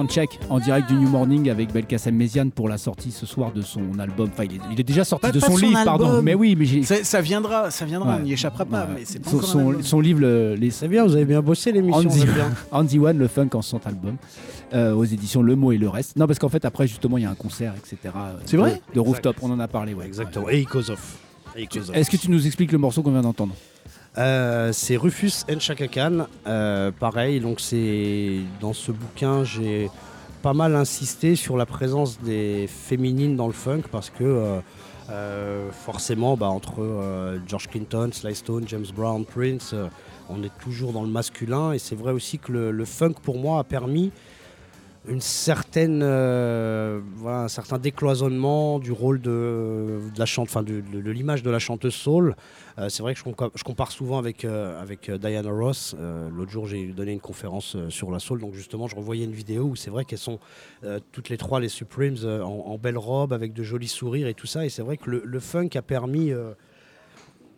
Soundcheck en direct du New Morning avec Belkacem Méziane pour la sortie ce soir de son album. Enfin, il est, il est déjà sorti Pas- de pas son son livre, pardon. album. Mais oui, mais j'ai. Ça, ça viendra, ça viendra, Ouais. on n'y échappera pas. Ouais. Mais c'est pas son, son- album. son livre, le- les. C'est bien, vous avez bien bossé l'émission. Andy, bien. Andy One, le funk en son album, euh, aux éditions Le Mot et le Reste. Non, parce qu'en fait, après, justement, il y a un concert, etc. euh, C'est vrai de, Rooftop, on en a parlé, ouais. Exactement. Et Ikozov. Est-ce que tu nous expliques le morceau qu'on vient d'entendre? Euh, c'est Rufus and Chaka Khan. Euh, pareil, donc c'est dans ce bouquin, j'ai pas mal insisté sur la présence des féminines dans le funk parce que euh, euh, forcément, bah, entre George Clinton, Sly Stone, James Brown, Prince, on est toujours dans le masculin et c'est vrai aussi que le funk pour moi a permis une certaine, euh, un certain décloisonnement du rôle de, la chante, de, l'image de la chanteuse soul. Euh, c'est vrai que je, compa- je compare souvent avec, euh, avec Diana Ross. L'autre jour, j'ai donné une conférence sur la soul, donc justement, je revoyais une vidéo où c'est vrai qu'elles sont toutes les trois, les Supremes, en, belle robe, avec de jolis sourires et tout ça. Et c'est vrai que le funk a permis.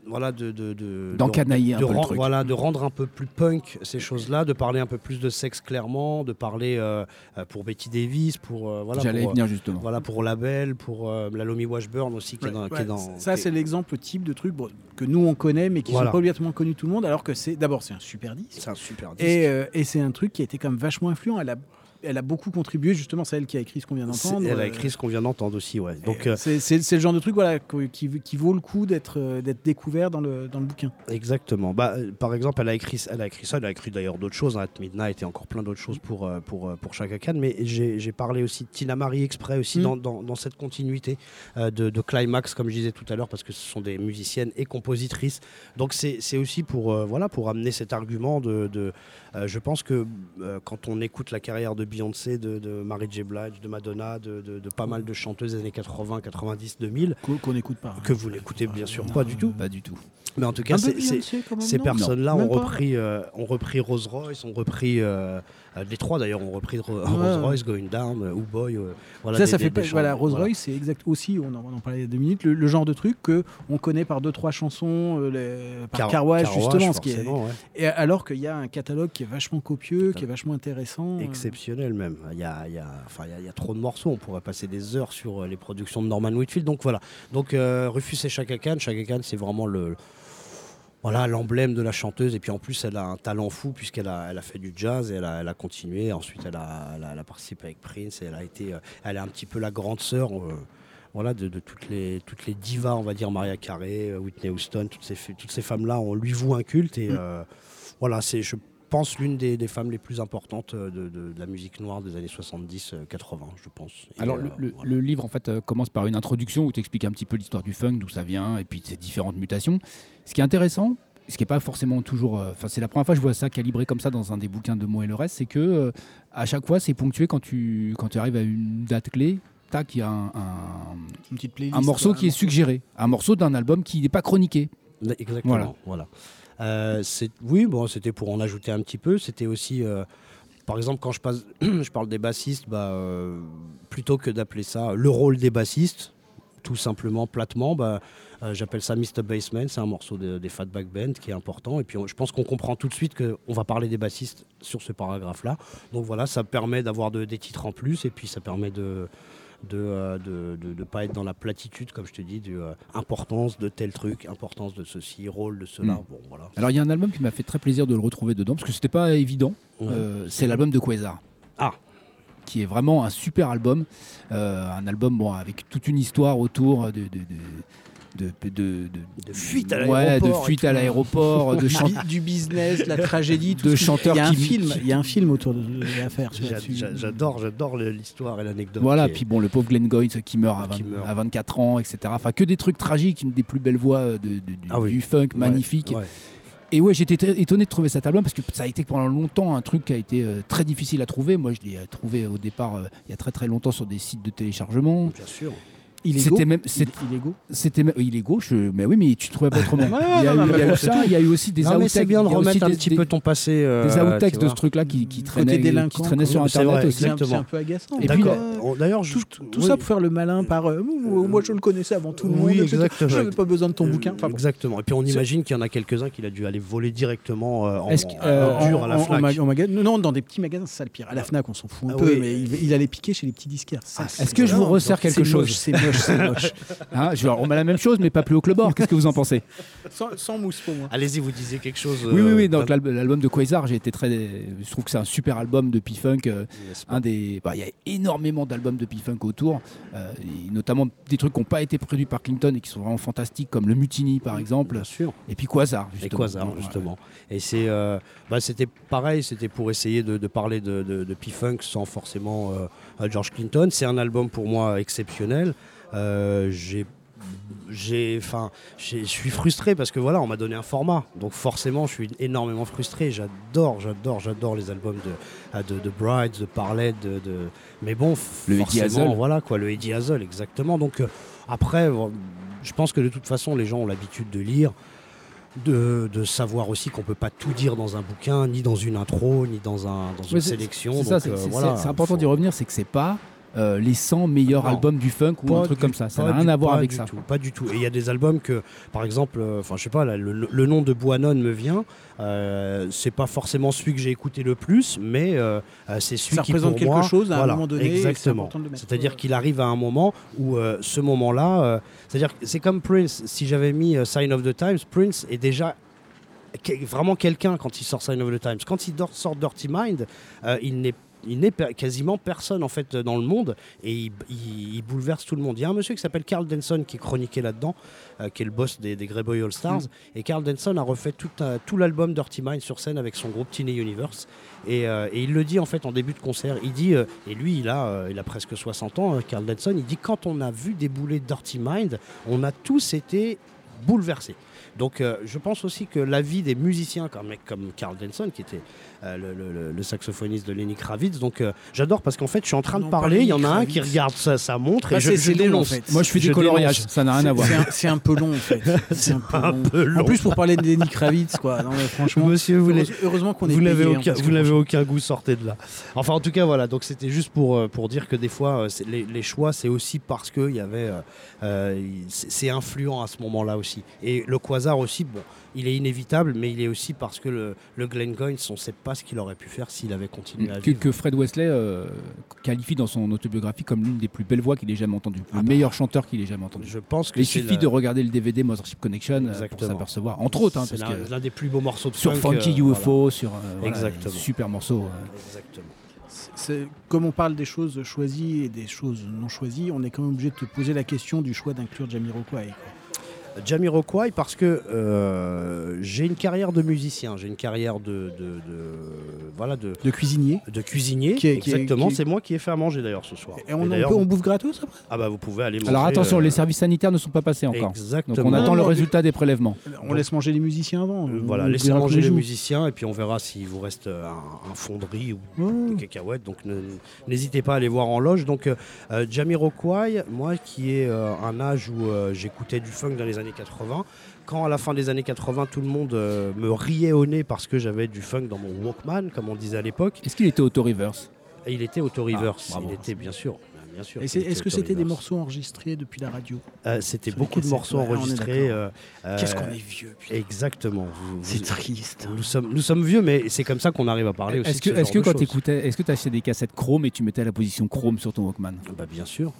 Euh, voilà, de, de, de- D'encanailler un de peu le ren- truc. Voilà, de rendre un peu plus punk ces choses-là, de parler un peu plus de sexe clairement, de parler euh, euh, pour Betty Davis, pour euh, voilà, J'allais y pour, venir, justement. Voilà pour Label, pour euh, la Lomi Washburn aussi qui est dans, qui est Ouais, dans- ça, qui c'est l'exemple type de truc bon, que nous on connaît, mais qui Voilà. sont pas obligatoirement connus tout le monde. Alors que c'est d'abord c'est un super disque. C'est un super disque. Et, euh, et c'est un truc qui a été quand même vachement influent. Elle a, elle a beaucoup contribué. Justement, c'est elle qui a écrit ce qu'on vient d'entendre. Elle a Euh, écrit ce qu'on vient d'entendre aussi, ouais. Donc euh, c'est le genre de truc voilà, qui, qui vaut le coup d'être euh, d'être découvert dans le, dans le bouquin. Exactement. Bah, par exemple, elle a écrit, elle a écrit ça, elle a écrit d'ailleurs d'autres choses, hein, At Midnight et encore plein d'autres choses pour, pour, pour Chaka Khan. Mais j'ai parlé aussi de Tina Marie Exprès aussi Mm. dans, dans, dans cette continuité euh, de, de Climax, comme je disais tout à l'heure, parce que ce sont des musiciennes et compositrices. Donc c'est aussi pour, euh, voilà, pour amener cet argument de. de, je pense que quand on écoute la carrière de Beyoncé, de, de Mary J. Blige, de Madonna, de, de- de pas mal de chanteuses des années 80, 90, 2000, Qu'on qu'on n'écoute pas. que vous n'écoutez bien sûr pas du tout. Pas du tout. Mais en tout cas, ces personnes-là ont repris, euh, ont repris Rolls Royce, ont repris euh, euh, les trois d'ailleurs, ont repris Ro- Ouais. Rolls Royce, Going Down, euh, Boy. voilà, ça, des- ça des- fait des pas. Voilà, Rolls voilà. Royce, c'est exact aussi. On en, on en parlait il y a deux minutes. Le, le genre de truc que on connaît par deux trois chansons, euh, les- par Car- Carwash, Car Wash, justement, ce qui est. forcément, ouais. Et alors qu'il y a un catalogue qui est vachement copieux, qui est vachement intéressant. euh. Exceptionnel même. Il y a, il y, a, enfin, il y a- trop de morceaux. On pourrait passer des heures sur euh, les productions de Norman Whitfield. Donc voilà. Donc euh, Rufus et Chaka Khan. Chaka Khan, c'est vraiment le voilà l'emblème de la chanteuse. Et puis en plus, elle a un talent fou puisqu'elle a, fait du jazz et elle a, continué. Ensuite, elle a, participé avec Prince. Elle a été, euh, elle est un petit peu la grande sœur. voilà, de, toutes, les, toutes les divas, on va dire, Maria Carey, Whitney Houston, toutes ces, f- toutes ces femmes-là, on lui voue un culte. Et voilà, c'est, je pense, l'une des, des femmes les plus importantes euh, de, de- de la musique noire des années 70-80, je pense. Et, Alors, euh, le, livre, en fait, euh, commence par une introduction où tu expliques un petit peu l'histoire du funk, d'où ça vient, et puis de ses différentes mutations. Ce qui est intéressant, ce qui n'est pas forcément toujours. euh, Enfin, c'est la première fois que je vois ça calibré comme ça dans un des bouquins de mots et le reste, c'est que euh, à chaque fois, c'est ponctué quand tu, quand tu arrives à une date clé. Tac, il y a un, un, Une petite playlist, un morceau quoi, qui est suggéré, un morceau d'un album qui n'est pas chroniqué. Exactement. Voilà. Voilà. Euh, oui, bon, c'était pour en ajouter un petit peu. C'était aussi, euh, par exemple, quand je, parle des bassistes, bah, euh, plutôt que d'appeler ça le rôle des bassistes, tout simplement, platement, bah, j'appelle ça Mr. Bassman. C'est un morceau de- des Fatback Band qui est important. Et puis, je pense qu'on comprend tout de suite qu'on va parler des bassistes sur ce paragraphe-là. Donc voilà, ça permet d'avoir de- des titres en plus. Et puis, ça permet de de euh, de, de- de pas être dans la platitude, comme je te dis, de euh, importance de tel truc, importance de ceci, rôle de cela. Mm. Bon, voilà. Alors, il y a un album qui m'a fait très plaisir de le retrouver dedans, parce que c'était pas évident. Ouais. Euh, c'est l'album de Quasar. Ah Qui est vraiment un super album. Euh, un album bon, avec toute une histoire autour de, de- de- de, de, de, De fuite à ouais, de l'aéroport fuite à l'aéroport, de Du chan- bi- du business, la tragédie, tout de ce qui- chanteurs Il y a un qui- film, il y a un film autour de de là-dessus. j'a- J'adore, j'adore l'histoire et l'anecdote. Voilà, puis bon, le pauvre Glenn Goynes qui meurt à, Qui 20 meurt. à 24 ans, etc. Enfin, que des trucs tragiques, une des plus belles voix euh, de, de- du, Ah oui. du funk, Ouais, magnifique. ouais. Et ouais, j'étais étonné de trouver cet album parce que ça a été pendant longtemps un truc qui a été euh, très difficile à trouver. Moi, je l'ai euh, trouvé au départ euh, il y a très très longtemps sur des sites de téléchargement. Bien sûr. Illégaux C'était même, illégaux c'était même- il est gauche, mais oui, mais tu trouvais pas autrement. Ouais, il y a, non, eu- non, il y a mais eu c'est ça, il y a eu aussi des outtakes. c'est bien de remettre un des- petit des- peu ton passé. euh, des outtakes de ce truc-là qui, qui Côté traînaient, qui traînaient sur Internet aussi. C'est un, un peu agaçant. On- D'ailleurs, tout, juste- tout oui. ça pour faire le malin par euh, moi je le connaissais avant tout le monde. Oui, etc. exactement. Je n'avais pas besoin de ton Euh, bouquin. Enfin, bon. Exactement. Et puis on imagine qu'il y en a quelques-uns qu'il a dû aller voler directement euh, en, Euh, dur à la Fnac. Non, dans des petits magasins, c'est ça le pire. À la Fnac, on s'en fout un Ah peu, oui. mais il, allait piquer chez les petits disquaires. Ah, Est-ce que je vous resserre quelque c'est chose moche, C'est moche, c'est moche. Hein, je leur remets la même chose, mais pas plus haut que le bord. Qu'est-ce que vous en pensez? Sans, sans mousse pour moi. Allez-y, vous disiez quelque chose. Oui, oui, euh, oui. Donc d'un- l'album l'album de Quasar, j'ai été très. Je trouve que c'est un super album de P-Funk. euh, un des. bah, Il y a énormément d'albums de P-Funk autour, euh, et notamment des trucs qui n'ont pas été produits par Clinton et qui sont vraiment fantastiques, comme le Mutiny par exemple, Bien sûr. et puis Quasar. Et Justement. Quasar, Ouais. justement. Et c'est, euh, bah, c'était pareil, c'était pour essayer de, de parler de, de, de P-Funk sans forcément euh, George Clinton. C'est un album pour moi exceptionnel. Euh, j'ai j'ai enfin je suis frustré parce que voilà on m'a donné un format donc forcément je suis énormément frustré j'adore j'adore j'adore les albums de ah, de, de Brides de Parlet de, de- mais bon Le Eddie forcément Hazel. voilà quoi le Eddie Hazel exactement donc euh, après je pense que de toute façon les gens ont l'habitude de lire de, de savoir aussi qu'on peut pas tout dire dans un bouquin, ni dans une intro, ni dans, un, dans une sélection. C'est euh, voilà, important faut- d'y revenir, c'est que c'est pas euh, les 100 meilleurs Non. albums du funk ou Pas un truc du- comme ça. Ça pas n'a rien du- à voir pas avec ça. tout, pas du tout. Et il y a des albums que, par exemple, euh, enfin je sais pas, là, le, le nom de Boinon me vient. Euh, c'est pas forcément celui que j'ai écouté le plus, mais euh, c'est celui Ça qui représente pour quelque moi- chose à un moment donné, Exactement. C'est-à-dire qu'il arrive à un moment où euh, ce moment-là, euh, c'est-à-dire que c'est comme Prince. Si j'avais mis euh, Sign of the Times, Prince est déjà vraiment quelqu'un quand il sort Sign of the Times. Quand il dort- sort Dirty Mind, euh, il n'est il n'est quasiment personne en fait dans le monde et il, il- il bouleverse tout le monde. Il y a un monsieur qui s'appelle Carl Denson qui est chroniqué là-dedans, euh, qui est le boss des, des Grey Boy All Stars. Et Carl Denson a refait tout, l'album Dirty Mind sur scène avec son groupe Tiny Universe. Et, euh, et il le dit en fait en début de concert. Il dit, euh, et lui il a, il a presque 60 ans, euh, Carl Denson, il dit quand on a vu débouler Dirty Mind, on a tous été bouleversés. Donc je pense aussi que la vie des musiciens, comme comme Carl Denson, qui était le, le- saxophoniste de Lenny Kravitz, donc euh, j'adore parce qu'en fait je suis en train de Non, parler, il y en a un qui regarde sa, sa montre Ah, et je, c'est- je c'est long, en dénonce. fait. Moi, je fais du coloriage, ça n'a rien à voir. C'est un, peu long en fait. C'est un, peu, long. En plus pour parler de Lenny Kravitz quoi. Non mais franchement. Monsieur, vous, heureuse- heureusement qu'on est vous n'avez hein, aucun, vous n'avez aucun goût, sortez de là. Enfin, en tout cas, voilà. Donc, c'était juste pour, euh, pour dire que des fois, euh, les, les choix, c'est aussi parce que il y avait, euh, euh, c'est influent à ce moment-là aussi. Et le quasar aussi, bon, il est inévitable, mais il est aussi parce que le, le Glenn Goynes, on ne sait pas ce qu'il aurait pu faire s'il avait continué à Que, vivre. que Fred Wesley euh, qualifie dans son autobiographie comme l'une des plus belles voix qu'il ait jamais entendues, Ah le bah. meilleur chanteur qu'il ait jamais entendu. Je pense que Il suffit le- de regarder le DVD Mothership Connection euh, pour s'apercevoir, entre autres, hein, c'est parce l'un que l'un des plus beaux morceaux de sur funk, Funky euh, UFO, voilà. sur euh, voilà, Exactement. super morceau. euh. Exactement. Comme on parle des choses choisies et des choses non choisies, on est quand même obligé de te poser la question du choix d'inclure Jamiroquai. quoi. Jamiroquai parce que euh, j'ai une carrière de musicien, j'ai une carrière de, de, de- voilà de, De cuisinier. de cuisinier. Qui est- qui est- exactement, qui est- c'est moi qui ai fait à manger d'ailleurs ce soir. Et on, Et on peut- bouffe gratos après? Ah bah vous pouvez aller manger. Alors attention, euh, les services sanitaires ne sont pas passés encore. Exactement. Donc on attend le Non, résultat des prélèvements. On laisse manger les musiciens avant. Euh, on- Voilà, laissez manger les musiciens et puis on verra s'il vous reste un, un fonderie ou Ouais. des cacahuètes. Donc n'hésitez pas à aller voir en loge. Donc Jamiroquai, moi qui ai euh, un âge où euh, j'écoutais du funk dans les années 80, quand à la fin des années 80 tout le monde euh, me riait au nez parce que j'avais du funk dans mon Walkman, comme on disait à l'époque, Est-ce qu'il était auto-reverse? Il était auto-reverse. bravo. il était bien sûr. Bien sûr. Est-ce que c'était des morceaux enregistrés depuis la radio? Euh, C'était beaucoup de morceaux ouais, on est enregistrés. euh, Qu'est-ce qu'on est vieux putain. Exactement. C'est triste. Nous sommes, nous sommes vieux, mais c'est comme ça qu'on arrive à parler aussi. Est-ce que, ce est-ce genre que de quand t'écoutais, est-ce que tu achetais des cassettes chrome et tu mettais la position chrome sur ton Walkman? Bah bien sûr.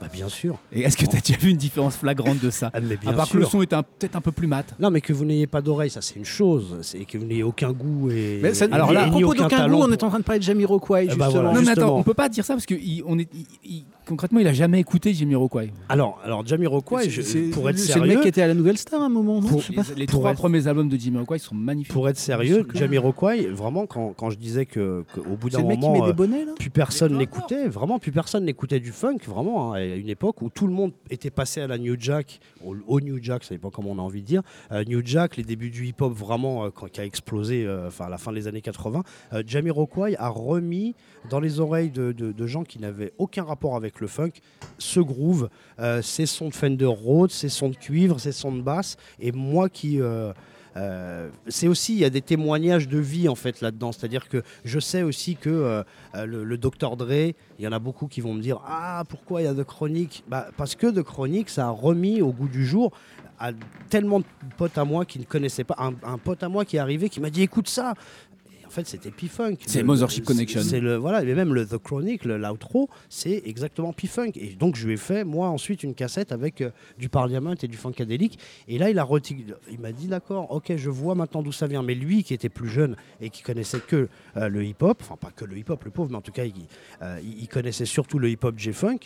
Bah, bien sûr. Et est-ce que tu as déjà vu une différence flagrante de ça? Ah, mais bien À part que le son est un- peut-être un peu plus mat. Non, mais que vous n'ayez pas d'oreille, ça c'est une chose. C'est que vous n'ayez aucun goût et. Mais ça- Alors là, à propos aucun d'aucun goût, on est en train de parler de Jamiroquai, Eh ben justement. voilà. non, mais attends, on peut pas dire ça parce que il- on est, il- il- concrètement, il a jamais écouté Jamiroquai. Alors, alors Jamiroquai, je- c'est- pour être C'est le sérieux, mec qui était à la Nouvelle Star à un moment, non Pour- Je sais pas. Les Pour trois être- premiers albums de Jamiroquai sont magnifiques. pour être sérieux. Jamiroquai, vraiment, quand, quand je disais que qu'au bout C'est d'un le mec qui moment, met des euh, bonnets, là plus personne n'écoutait, vraiment, plus personne n'écoutait du funk, vraiment, hein, à une époque où tout le monde était passé à la New Jack, au, au New Jack, ça dépend comment on a envie de dire, Euh, New Jack, les débuts du hip-hop vraiment, euh, quand, qui a explosé euh, enfin, à la fin des années 80, euh, Jamiroquai a remis dans les oreilles de, de- de gens qui n'avaient aucun rapport avec le funk ce groove, euh, ces sons de Fender Rhodes, ces sons de cuivre, ces sons de basse, et moi qui... euh, euh, c'est aussi, il y a des témoignages de vie en fait là-dedans. C'est-à-dire que je sais aussi que euh, le, Dr Dre, il y en a beaucoup qui vont me dire Ah, pourquoi il y a de chronique? Bah, Parce que de chronique, ça a remis au goût du jour à tellement de potes à moi qui ne connaissaient pas. Un, un pote à moi qui est arrivé qui m'a dit Écoute ça fait, c'était P-Funk. C'est Mothership Connection. C'est le voilà, mais même le The Chronic, l'outro, c'est exactement P-Funk. Et donc je lui ai fait moi ensuite une cassette avec euh, du Parliament et du Funkadelic. Et là il a reti- il m'a dit d'accord, ok, je vois maintenant d'où ça vient. Mais lui qui était plus jeune et qui connaissait que euh, le hip-hop, enfin pas que le hip-hop, le pauvre, mais en tout cas il, euh, il- connaissait surtout le hip-hop J-Funk.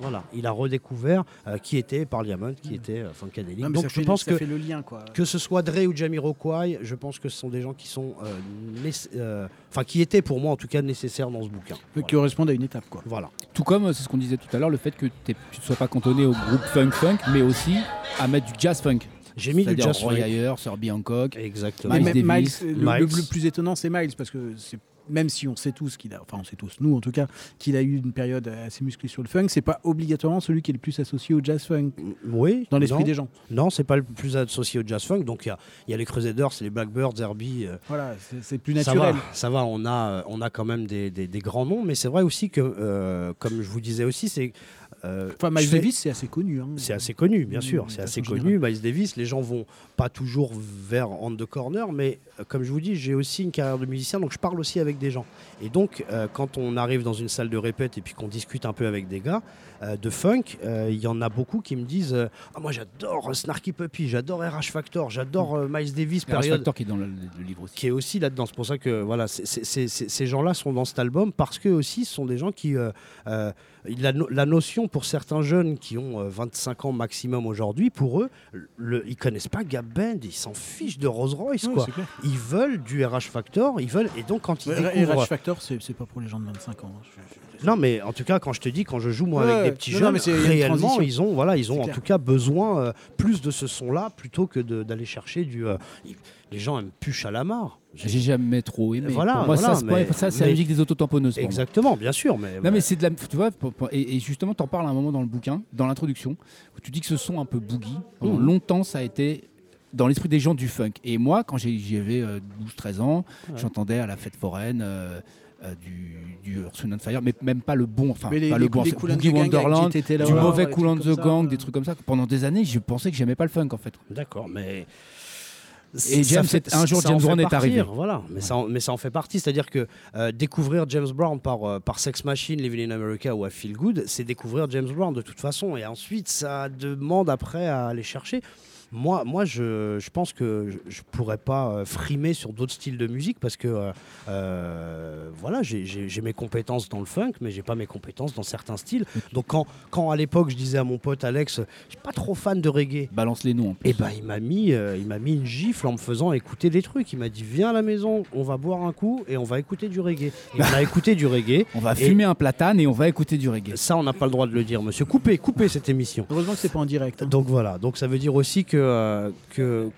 Voilà, il a redécouvert euh, qui était Parliament, qui était euh, Funkadelic. Non, Donc ça je fait- pense ça que fait le lien, quoi. que ce soit Dre ou Jamiroquai, je pense que ce sont des gens qui sont, euh, euh, enfin qui étaient pour moi en tout cas nécessaires dans ce bouquin. Qui correspondent à une étape, quoi. Voilà. Tout comme, c'est ce qu'on disait tout à l'heure, le fait que tu ne sois pas cantonné au groupe funk-funk, mais aussi à mettre du jazz-funk. J'ai mis du jazz Roy funk. Ayer, Sir Hancock. Exactement. Mais Miles Davis. Miles, le, le- Miles. le plus étonnant, c'est Miles, parce que c'est même si on sait tous qu'il a, enfin on sait tous, nous en tout cas, qu'il a eu une période assez musclée sur le funk, c'est pas obligatoirement celui qui est le plus associé au jazz funk Oui. dans l'esprit des gens. Non, c'est pas le plus associé au jazz funk. Donc il y a, il y a les Crusaders, les Blackbirds, Herbie. euh, Voilà, c'est- plus ça naturel. va, ça va, on a, euh, on a quand même des, des- des grands noms, mais c'est vrai aussi que, euh, comme je vous disais aussi, c'est. euh, Enfin, Miles fais- Davis, c'est assez connu. hein. C'est assez connu, bien Mm, sûr. C'est assez connu. Miles Davis, les gens vont pas toujours vers On the Corner, mais comme je vous dis, j'ai aussi une carrière de musicien, donc je parle aussi avec des gens. Et donc, euh, quand on arrive dans une salle de répète et puis qu'on discute un peu avec des gars euh, de funk, euh, il y en a beaucoup qui me disent Ah, Moi, j'adore Snarky Puppy, j'adore RH Factor, j'adore Miles Davis, période Factor qui est dans le, le livre aussi. qui est aussi là-dedans. C'est pour ça que voilà, ces gens-là sont dans cet album parce que aussi ce sont des gens qui la, no- la notion pour certains jeunes qui ont euh, 25 ans maximum aujourd'hui, pour eux, le, ils connaissent pas Gab Band, ils s'en fichent de Rolls Royce quoi. Ils veulent du RH Factor, ils veulent et donc quand ils Ouais, découvrent RH Factor, c'est pas pour les gens de 25 ans. hein. Je- je- non, mais en tout cas, quand je te dis, quand je joue moi Ouais, avec des petits Non, jeunes, réellement, ils ont, voilà, ils ont en clair. tout cas besoin euh, plus de ce son-là plutôt que d'aller chercher du. euh, les gens aiment plus Chalamar. J'ai jamais trop aimé. Voilà, Pour moi, voilà, ça, c'est pas- mais- ça, c'est la musique des autotamponneuses. Exactement, bien sûr, mais. Non mais c'est de la, tu vois, pour- pour- et, et justement, t'en parles à un moment dans le bouquin, dans l'introduction, où tu dis que ce son un peu boogie, pendant Mhm. longtemps, ça a été dans l'esprit des gens du funk. Et moi, quand j'ai- j'avais 12-13 ans, Ouais. j'entendais à la fête foraine euh, euh, du, du Earth, Wind and Fire, mais même pas le bon, enfin pas les- le bon, Boogie Wonderland, du mauvais Cool and the Gang, ça. des trucs comme ça. Pendant des années, je pensais que j'aimais pas le funk en fait. D'accord, mais. Et James, fait- un jour, James Brown est partir, arrivé. Voilà, mais, ça en, mais ça en fait partie. C'est-à-dire que euh, découvrir James Brown par, euh, par Sex Machine, Living in America ou à Feel Good, c'est découvrir James Brown de toute façon. Et ensuite, ça demande après à aller chercher. Moi, moi je, je pense que je ne pourrais pas euh, frimer sur d'autres styles de musique parce que euh, euh, voilà, j'ai- mes compétences dans le funk, mais j'ai pas mes compétences dans certains styles. Donc quand, quand à l'époque je disais à mon pote Alex, je suis pas trop fan de reggae, Balance les noms. en plus. et ben il m'a mis, euh, il m'a mis une gifle en me faisant écouter des trucs. Il m'a dit viens à la maison, on va boire un coup et on va écouter du reggae. Et on a écouté du reggae. On va fumer un platane et on va écouter du reggae. Ça, on n'a pas le droit de le dire, monsieur. Coupez, coupez cette émission. Heureusement que c'est pas en direct. hein. Donc voilà. Donc ça veut dire aussi que, euh, que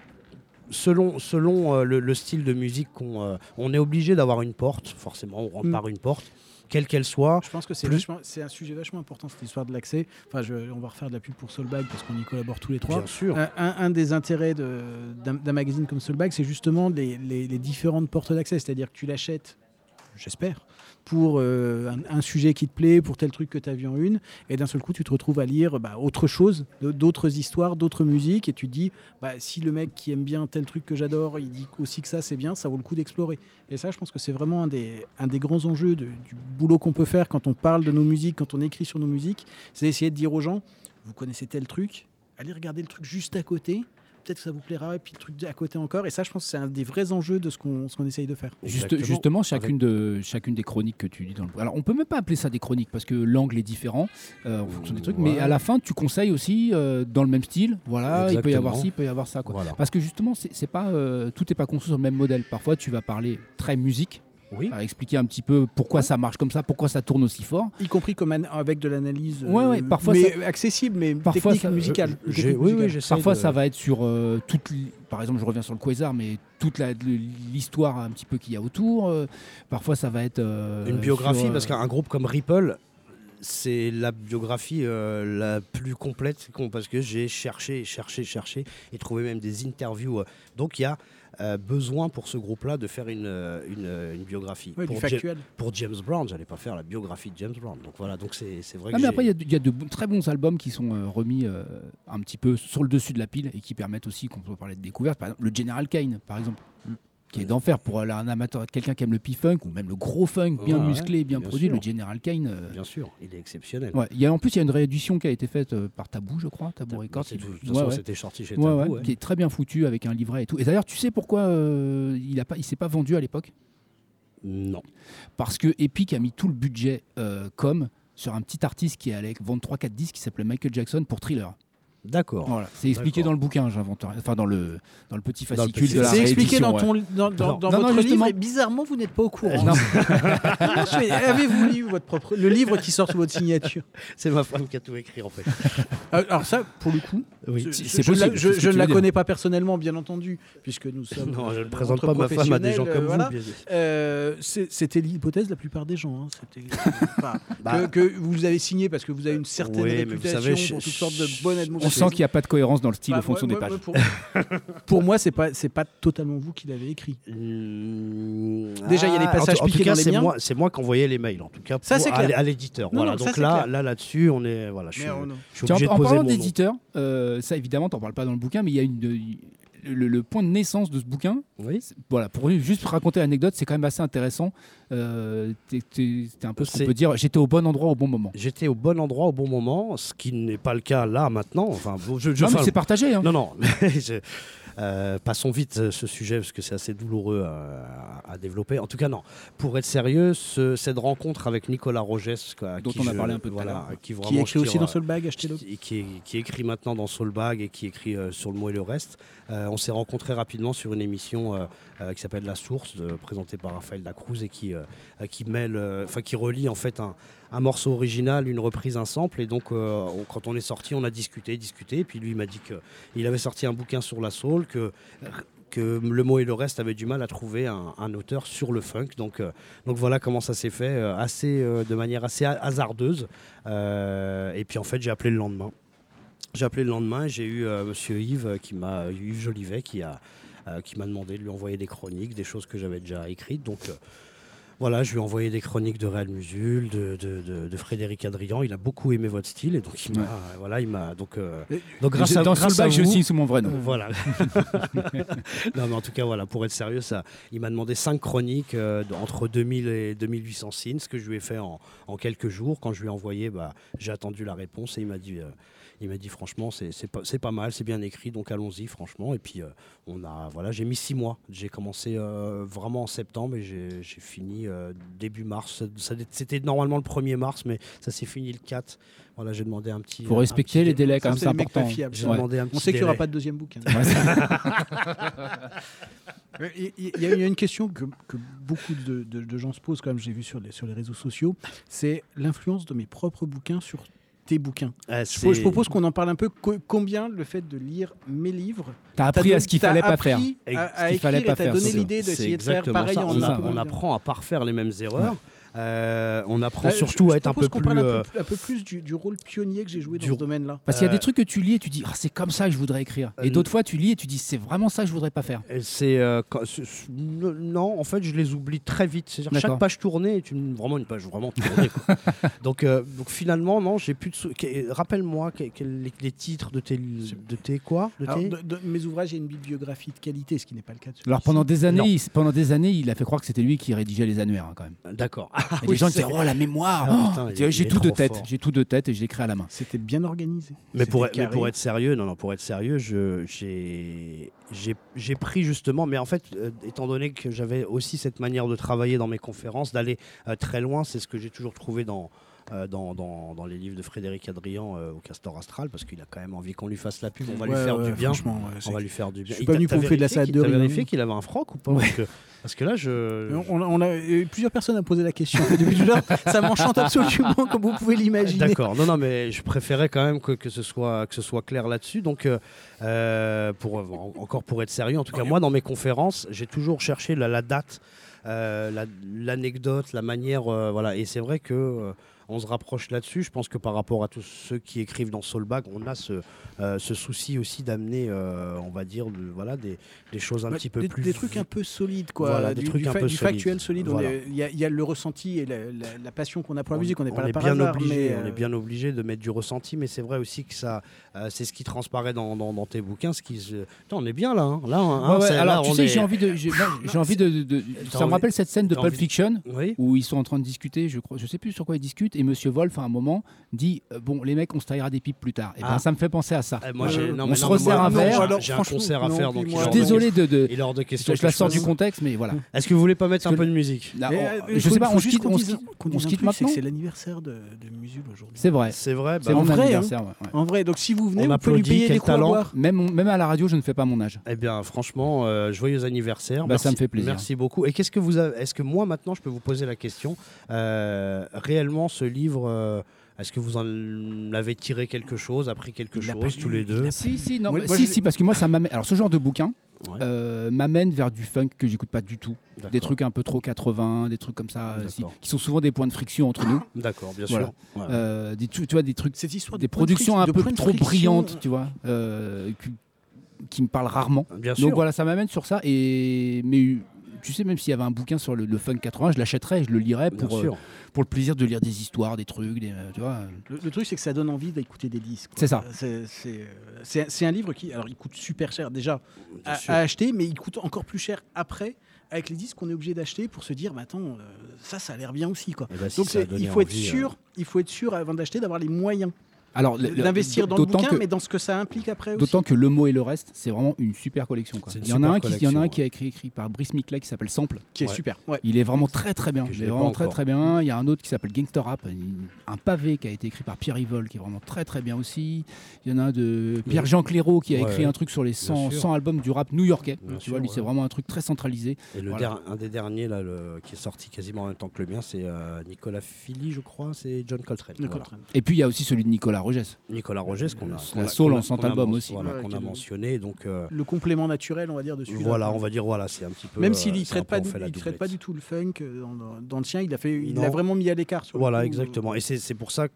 selon, selon euh, le, le style de musique qu'on euh, on est obligé d'avoir une porte. Forcément, on rentre Mm. par une porte, quelle qu'elle soit. Je pense que c'est c'est un sujet vachement important cette histoire de l'accès. Enfin, je- on va refaire de la pub pour Soulbag parce qu'on y collabore tous les trois. Bien sûr. Un, des intérêts d'un magazine comme Soulbag, c'est justement les, les- les différentes portes d'accès. C'est-à-dire que tu l'achètes j'espère, pour euh, un, sujet qui te plaît, pour tel truc que tu as en une, et d'un seul coup, tu te retrouves à lire bah, autre chose, d'autres histoires, d'autres musiques, et tu te dis, bah, si le mec qui aime bien tel truc que j'adore, il dit aussi que ça c'est bien, ça vaut le coup d'explorer. Et ça, je pense que c'est vraiment un des, grands enjeux du boulot qu'on peut faire quand on parle de nos musiques, quand on écrit sur nos musiques, c'est d'essayer de dire aux gens, vous connaissez tel truc, allez regarder le truc juste à côté, peut-être que ça vous plaira, et puis le truc à côté encore. Et ça, je pense que c'est un des vrais enjeux de ce qu'on ce qu'on essaye de faire. Juste- justement, chacune, de, chacune des chroniques que tu dis dans le. Alors, on peut même pas appeler ça des chroniques parce que l'angle est différent euh, en fonction des trucs. Mais à la fin, tu conseilles aussi euh, dans le même style. Voilà, il peut y avoir ci, il peut y avoir ça. Quoi. Voilà. Parce que justement, c'est pas euh, tout n'est pas conçu sur le même modèle. Parfois, tu vas parler très musique. À expliquer un petit peu pourquoi ça marche comme ça, pourquoi ça tourne aussi fort. Y compris comme an- avec de l'analyse Ouais, ouais, euh, parfois mais ça- accessible, mais Parfois, technique ça- musicale. je- Technique j'ai- oui, oui, musicale. j'essaie Parfois, ça va être sur euh, toute. Par exemple, je reviens sur le Quasar, mais toute l'histoire un petit peu qu'il y a autour. euh, parfois, ça va être. euh, Une biographie, sur, euh, parce qu'un groupe comme Ripple, c'est la biographie euh, la plus complète parce que j'ai cherché, cherché, cherché et trouvé même des interviews. euh. Donc il y a euh, besoin pour ce groupe-là de faire une, euh, une, euh, une biographie. Pour, Ja- factuel. pour James Brown, j'allais pas faire la biographie de James Brown. Donc voilà, donc c'est vrai que mais après, il y a de- il y, a de b- très bons albums qui sont euh, remis euh, un petit peu sur le dessus de la pile et qui permettent aussi qu'on peut parler de découverte. Par exemple, le General Kane, par exemple, qui est d'enfer pour un amateur, quelqu'un qui aime le P-Funk ou même le gros funk bien Ouais, musclé, bien, bien produit. sûr. Le General Kane. euh, Bien sûr, il est exceptionnel. Ouais, y a, en plus, il y a une réédition qui a été faite euh, par Tabou, je crois, Tabou Records. c'est qui- tout. De toute façon, c'était sorti chez Ouais, Tabou, ouais, ouais. Qui est très bien foutu avec un livret et tout. Et d'ailleurs, tu sais pourquoi euh, il a pas, il s'est pas vendu à l'époque? Non. Parce que Epic a mis tout le budget euh, com sur un petit artiste qui allait vendre 3-4 disques qui s'appelait Michael Jackson pour Thriller. D'accord. Voilà, c'est expliqué dans le bouquin, j'invente rien. Enfin, dans le, dans le petit Dans le fascicule petit- de la C'est expliqué dans, ton, ouais. dans, dans, Non. dans Non, non, votre justement. livre et bizarrement vous n'êtes pas au courant. Non. Avez-vous lu votre propre le livre qui sort sous votre signature? C'est ma femme qui a tout écrit en fait. Euh, Alors ça, pour le coup, Oui. je- C'est- je, la- ne la dire. connais pas personnellement, bien entendu, puisque nous sommes. Non, je ne euh, présente pas ma femme à des gens comme euh, vous. Euh, c'est- C'était l'hypothèse de la plupart des gens. hein. Bah. que, que vous avez signé parce que vous avez une certaine Oui, mais vous réputation savez, pour toutes sortes de bonnes On sent qu'il n'y a pas de cohérence dans le style Bah, en fonction ouais, des ouais, pages. Pour, pour moi, c'est pas c'est pas totalement vous qui l'avez écrit. Déjà, il y a les Ah, passages en tout piqués cas, dans les c'est miens. moi, c'est moi qui envoyais les mails, en tout cas, Ça, pour- c'est à, clair. à l'éditeur. Voilà. ça, Donc là, clair. là, là-dessus, on est, voilà, je suis, on- je suis Tiens, obligé en, de en poser parlant d'éditeur, euh, ça évidemment, t'en parles pas dans le bouquin, mais il y a une, le, le point de naissance de ce bouquin. c'est- Voilà, pour juste raconter l'anecdote, c'est quand même assez intéressant. Euh, C'était un peu ce qu'on peut dire. J'étais au bon endroit au bon moment. J'étais au bon endroit au bon moment, ce qui n'est pas le cas là maintenant. Enfin, je, je- Non, mais enfin, c'est partagé, hein. Non, non. je- euh, passons vite euh, ce sujet parce que c'est assez douloureux euh, à, à développer. En tout cas, non. Pour être sérieux, ce- cette rencontre avec Nicolas Rogès, Dont qui on a je- parlé un peu tout à voilà, qui Qui écrit aussi dans Soulbag, achetez-le. qui, qui, qui écrit maintenant dans Soulbag et qui écrit euh, sur le mot et le reste. Euh, on s'est rencontrés rapidement sur une émission euh, euh, qui s'appelle La Source, présentée par Raphaël Lacruz et qui, qui mêle, enfin qui relie en fait un, morceau original, une reprise, un sample. Et donc, on- quand on est sorti, on a discuté, discuté. Et puis lui, m'a dit qu'il avait sorti un bouquin sur la soul, que le mot et le reste avait du mal à trouver un, auteur sur le funk. Donc, voilà comment ça s'est fait, assez, de manière assez ha- hasardeuse. Et puis en fait, j'ai appelé le lendemain. J'ai appelé le lendemain et j'ai eu euh, Monsieur Yves euh, qui m'a Yves Jolivet qui a euh, qui m'a demandé de lui envoyer des chroniques, des choses que j'avais déjà écrites. Donc euh, voilà, je lui ai envoyé des chroniques de Réal Musul, de, de, de- de Frédéric Adrian. Il a beaucoup aimé votre style et donc il m'a Ouais. voilà, il m'a donc euh, donc grâce Dans à grâce Soulbag, à je vous- signe sous mon vrai nom. Euh, voilà. non mais en tout cas voilà, pour être sérieux, ça, il m'a demandé cinq chroniques euh, entre 2000 et 2800 signes, ce que je lui ai fait en, en quelques jours. Quand je lui ai envoyé, bah, j'ai attendu la réponse et il m'a dit. euh, il m'a dit franchement c'est c'est pas, c'est pas mal, c'est bien écrit, donc allons-y franchement. Et puis euh, on a voilà, j'ai mis six mois. J'ai commencé euh, vraiment en septembre et j'ai j'ai fini euh, début mars. C'était normalement le 1er mars, mais ça s'est fini le 4. Voilà, j'ai demandé un petit. Faut un respecter petit les délai. délais quand même, c'est important. fiables. J'ai Ouais. demandé un On sait qu'il n'y aura pas de deuxième bouquin. Il y, a il y a une question que, que beaucoup de, de- de gens se posent, comme j'ai vu sur les, sur les réseaux sociaux, c'est l'influence de mes propres bouquins sur tes bouquins. Ah, je, propose qu'on en parle un peu. Co- combien le fait de lire mes livres T'as appris à ce qu'il fallait pas faire. Et À, ce à qu'il fallait pas et faire, donné l'idée d'essayer de faire pareil ça. en On, a- on apprend à pas refaire les mêmes erreurs. Euh, on apprend je- surtout je à être un peu plus. parle euh, un peu, un peu plus du, du rôle pionnier que j'ai joué dans Du- ce domaine-là. Parce qu'il y a Euh, des trucs que tu lis et tu dis ah, c'est comme ça que je voudrais écrire. Et euh, d'autres fois tu lis et tu dis c'est vraiment ça que je voudrais pas faire. Et C'est euh, quand- non, en fait, je les oublie très vite. C'est-à-dire chaque page tournée est une, vraiment une page vraiment tournée. quoi. donc, euh, donc finalement, non, j'ai plus de. sou- Rappelle-moi les, les titres de tes, de tes quoi? De Alors, tes- de, de mes ouvrages, a une bibliographie de qualité, ce qui n'est pas le cas de. Alors pendant des années, il, pendant des années, il a fait croire que c'était lui qui rédigeait les annuaires hein, quand même. D'accord. Oui, les gens c'est- disaient oh la mémoire. Ah, oh, j'ai tout de tête, j'ai tout de tête et je l'écris à la main. C'était bien organisé. Mais pour, mais être sérieux, non, non, pour être sérieux, je- j'ai j'ai- j'ai pris justement, mais en fait, euh, étant donné que j'avais aussi cette manière de travailler dans mes conférences, d'aller euh, très loin, c'est ce que j'ai toujours trouvé dans, euh, dans, dans, dans les livres de Frédéric Adrian euh, au Castor Astral, parce qu'il a quand même envie qu'on lui fasse la pub, on va lui faire ouais, du bien. franchement, on va lui faire du bien. Je suis pas venu pour faire de la salade de riz, vérifié qu'il avait un froc ou pas parce, que, parce que là, je. On, on a, plusieurs personnes ont posé la question depuis tout à l'heure. Ça m'enchante absolument, comme vous pouvez l'imaginer. D'accord, non, non, mais je préférais quand même que, que, ce, soit, que ce soit clair là-dessus. Donc, euh, euh, pour, en- encore pour être sérieux, en tout cas, moi, dans mes conférences, j'ai toujours cherché la, la date, euh, la- l'anecdote, la, manière. euh, voilà. Et c'est vrai que. euh, on se rapproche là-dessus. Je pense que par rapport à tous ceux qui écrivent dans Soulbag, on a ce, euh, ce souci aussi d'amener, euh, on va dire, de- voilà, des, des choses un Bah, petit peu des, plus. des trucs un peu solides, quoi. Voilà, des trucs du un fa- peu du factuel solide. Voilà. Il y, a- il y a le ressenti et la, la- la passion qu'on a pour la On- musique. On n'est pas là par bien hasard. obligé, mais, on est euh, bien obligé de mettre du ressenti, mais c'est vrai aussi que ça, c'est ce qui transparaît dans, dans- dans tes bouquins. Ce qui, se- on est bien là, hein. là, hein, Ouais, ouais, c'est- là, alors tu sais, est- j'ai envie de, j'ai envie de, de- de- T'as ça me rappelle cette scène de Pulp Fiction où ils sont en train de discuter, je crois, je sais plus sur quoi ils discutent, et Monsieur Wolf à un moment dit euh, bon les mecs on se taillera des pipes plus tard. Et ben Ah. ça me fait penser à ça. Eh, moi, j'ai- Euh, non, on mais se non, mais resserre moi, un verre. alors, J'ai un franchement, concert à non, faire, donc Je suis de désolé de, de- Il est hors de je, question. je la sors du contexte, mais voilà. Est-ce que vous voulez pas mettre un peu de musique Là, mais, on- euh, je sais pas, on se juste quitte, on se quitte- c'est maintenant. C'est l'anniversaire de, de Musul aujourd'hui. C'est vrai. C'est vrai. C'est bah, mon en vrai, ouais. En vrai, donc si vous venez, On pouvez lui payer des coups à talent. boire. Même, même à la radio, je ne fais pas mon âge. Eh bien, franchement, euh, joyeux anniversaire. Bah, ça me fait plaisir. Merci beaucoup. Et qu'est-ce que vous avez Est-ce que moi maintenant, je peux vous poser la question? Réellement, ce livre, euh, est-ce que vous en avez tiré quelque chose, appris quelque Il chose tous les deux Si, si, non, Moi- mais moi, si, je- si, parce que moi, ça m'amène. Alors, ce genre de bouquin Ouais. euh, m'amène vers du funk que j'écoute pas du tout. Des D'accord. trucs un peu trop 80, des trucs comme ça, euh, si- qui sont souvent des points de friction entre nous. D'accord, bien Voilà. sûr. Ouais. Euh, des, tu tu vois, des trucs, Cette histoire de des productions un de peu trop friction, brillantes, tu vois, euh, qui, qui me parlent rarement. Bien sûr. Donc voilà, ça m'amène sur ça. Et mais tu sais, même s'il y avait un bouquin sur le, le funk 80, je l'achèterais, je le lirais pour, euh, pour le plaisir de lire des histoires, des trucs, des, euh, tu vois. Le, le truc, c'est que ça donne envie d'écouter des disques. C'est ça. C'est- euh, c'est- un livre qui, alors, il coûte super cher déjà à, acheter, mais il coûte encore plus cher après avec les disques qu'on est obligé d'acheter pour se dire, bah, attends, euh, ça, ça a l'air bien aussi, quoi. Eh ben, si Donc il faut être envie, sûr, il faut être sûr avant d'acheter d'avoir les moyens Alors, d'investir dans le bouquin, que- mais dans ce que ça implique après aussi. D'autant que le mot et le reste, c'est vraiment une super collection. quoi. Une Il y en a un qui, il y en a un qui a écrit, écrit par Brice Mickley qui s'appelle Sample. qui est Ouais. super. Ouais. Il est vraiment très très bien. Il est vraiment très très bien. Il y a un autre qui s'appelle Gangster Rap, un pavé qui a été écrit par Pierre Yvol, qui est vraiment très très bien aussi. Il y en a un de Pierre-Jean Clairaut qui a écrit ouais. un truc sur les 100, sûr. 100 albums du rap new-yorkais. Tu sûr, vois, lui ouais. c'est vraiment un truc très centralisé. Et le Voilà. der- un des derniers là, le- qui est sorti quasiment en même temps que le mien, c'est euh, Nicolas Philly, je crois, c'est John Coltrane. Le Voilà. Coltrane. Et puis il y a aussi celui de Nicolas Rogès. Nicolas Rogers qu'on a, a- a- en a albums men- aussi. voilà, Ouais, qu'on a mentionné. Donc euh, Le complément naturel, on va dire, de celui-là. voilà, on va dire voilà, c'est un petit peu. Même euh, s'il ne traite, pas du, fait la il traite doublette. pas du tout le funk euh, dans, le sien, il fait, l'a vraiment mis à l'écart. sur le Voilà, coup. exactement. Et c'est c'est pour ça que